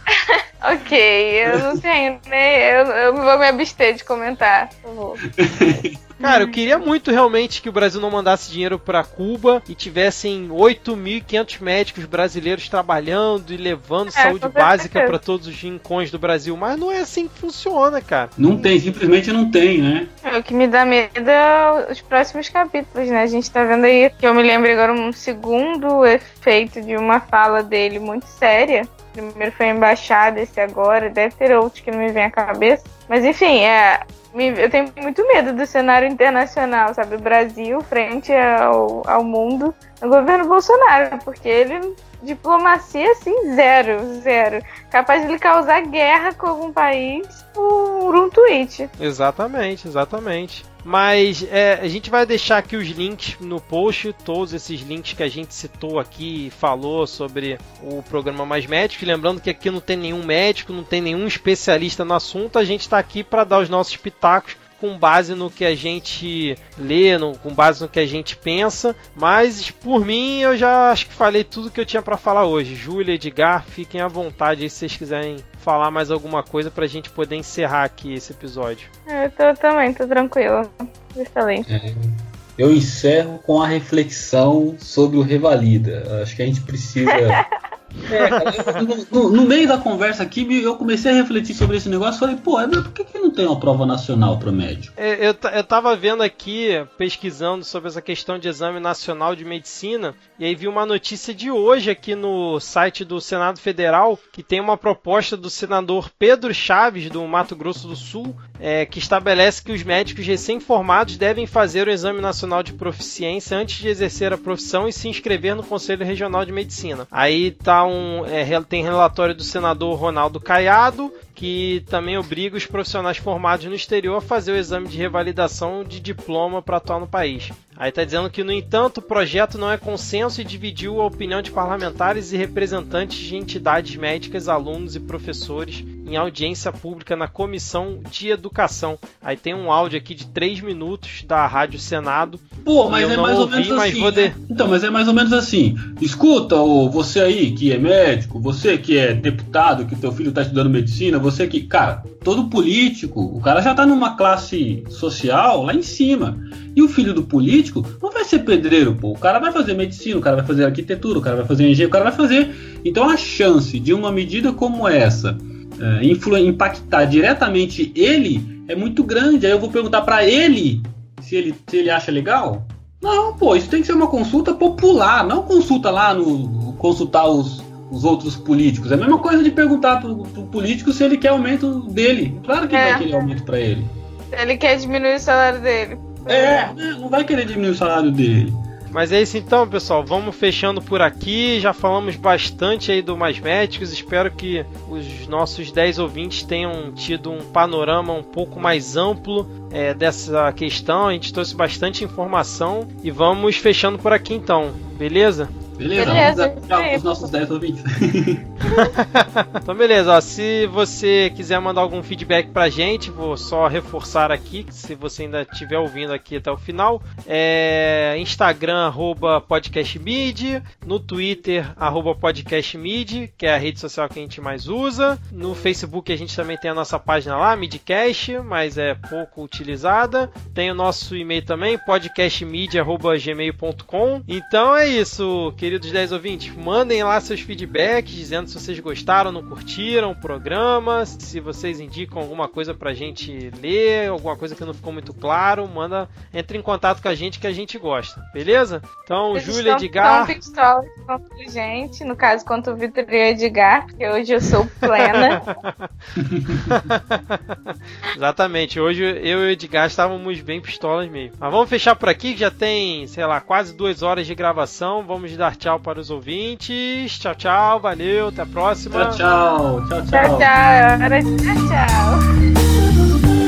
Ok, eu não tenho, né? Eu, eu vou me abster de comentar, por favor. Cara, eu queria muito realmente que o Brasil não mandasse dinheiro para Cuba e tivessem 8.500 médicos brasileiros trabalhando e levando é, saúde básica para todos os rincões do Brasil, mas não é assim que funciona, cara. Não tem, simplesmente não tem, né? É, o que me dá medo é os próximos capítulos, né? A gente tá vendo aí que eu me lembro agora um segundo efeito de uma fala dele muito séria primeiro foi a embaixada, esse agora, deve ter outros que não me vem à cabeça. Mas enfim, é, eu tenho muito medo do cenário internacional, sabe? O Brasil frente ao, ao mundo, o governo Bolsonaro, porque ele diplomacia assim zero, zero, capaz de ele causar guerra com algum país por um tweet. Exatamente, exatamente. Mas é, a gente vai deixar aqui os links no post, todos esses links que a gente citou aqui falou sobre o programa Mais Médico. Lembrando que aqui não tem nenhum médico, não tem nenhum especialista no assunto, a gente está aqui para dar os nossos pitacos com base no que a gente lê, no, com base no que a gente pensa. Mas por mim eu já acho que falei tudo que eu tinha para falar hoje. Júlia, Edgar, fiquem à vontade aí se vocês quiserem falar mais alguma coisa pra gente poder encerrar aqui esse episódio. Eu tô também, tô tranquilo. Excelente. É, eu encerro com a reflexão sobre o Revalida. Acho que a gente precisa É, no, no, meio da conversa aqui, eu comecei a refletir sobre esse negócio. Falei, pô, por que, que não tem uma prova nacional para médico? É, eu, eu tava vendo aqui, pesquisando sobre essa questão de exame nacional de medicina, e aí vi uma notícia de hoje aqui no site do Senado Federal que tem uma proposta do senador Pedro Chaves, do Mato Grosso do Sul, é, que estabelece que os médicos recém-formados devem fazer o exame nacional de proficiência antes de exercer a profissão e se inscrever no Conselho Regional de Medicina. Aí tá um, é, tem relatório do senador Ronaldo Caiado, que também obriga os profissionais formados no exterior a fazer o exame de revalidação de diploma para atuar no país. Aí está dizendo que, no entanto, o projeto não é consenso e dividiu a opinião de parlamentares e representantes de entidades médicas, alunos e professores em audiência pública na Comissão de Educação. Aí tem um áudio aqui de 3 minutos da Rádio Senado. Pô, mas é mais ouvi, ou menos assim. Né? Então, mas é mais ou menos assim. Escuta, ô, você aí que é médico, você que é deputado, que teu filho está estudando medicina, você que, cara, todo político, o cara já está numa classe social lá em cima. E o filho do político não vai ser pedreiro, pô. O cara vai fazer medicina, o cara vai fazer arquitetura, o cara vai fazer engenharia, o cara vai fazer. Então a chance de uma medida como essa é, impactar diretamente ele é muito grande. Aí eu vou perguntar para ele se ele se ele acha legal. Não, pô, isso tem que ser uma consulta popular, não consulta lá no consultar os, os outros políticos. É a mesma coisa de perguntar pro, pro político se ele quer aumento dele. Claro que é. vai querer aumento para ele. Ele quer diminuir o salário dele. É, não vai querer diminuir o salário dele. Mas é isso então, pessoal. Vamos fechando por aqui. Já falamos bastante aí do Mais Médicos. Espero que os nossos 10 ouvintes tenham tido um panorama um pouco mais amplo é, dessa questão. A gente trouxe bastante informação. E vamos fechando por aqui então, beleza? Beleza, beleza vamos dar os nossos 10 ouvintes. então, beleza. Ó, se você quiser mandar algum feedback pra gente, vou só reforçar aqui, se você ainda estiver ouvindo aqui até o final, é Instagram, arroba podcastmid, no Twitter, arroba podcastmid, que é a rede social que a gente mais usa. No Facebook a gente também tem a nossa página lá, midcast, mas é pouco utilizada. Tem o nosso e-mail também, podcastmid.gmail.com. Então é isso, que queridos 10 ouvintes, mandem lá seus feedbacks dizendo se vocês gostaram, não curtiram o programa, se vocês indicam alguma coisa pra gente ler, alguma coisa que não ficou muito claro, manda, entre em contato com a gente que a gente gosta, beleza? Então, Júlia Edgar. Estão contra a gente, no caso, contra o Vitor e Edgar, porque hoje eu sou plena. Exatamente, hoje eu e o Edgar estávamos bem pistolas mesmo. Mas vamos fechar por aqui, que já tem, sei lá, quase duas horas de gravação. Vamos dar tchau para os ouvintes. Tchau, tchau. Valeu. Até a próxima. Tchau, tchau. Tchau, tchau. Tchau, tchau. tchau, tchau.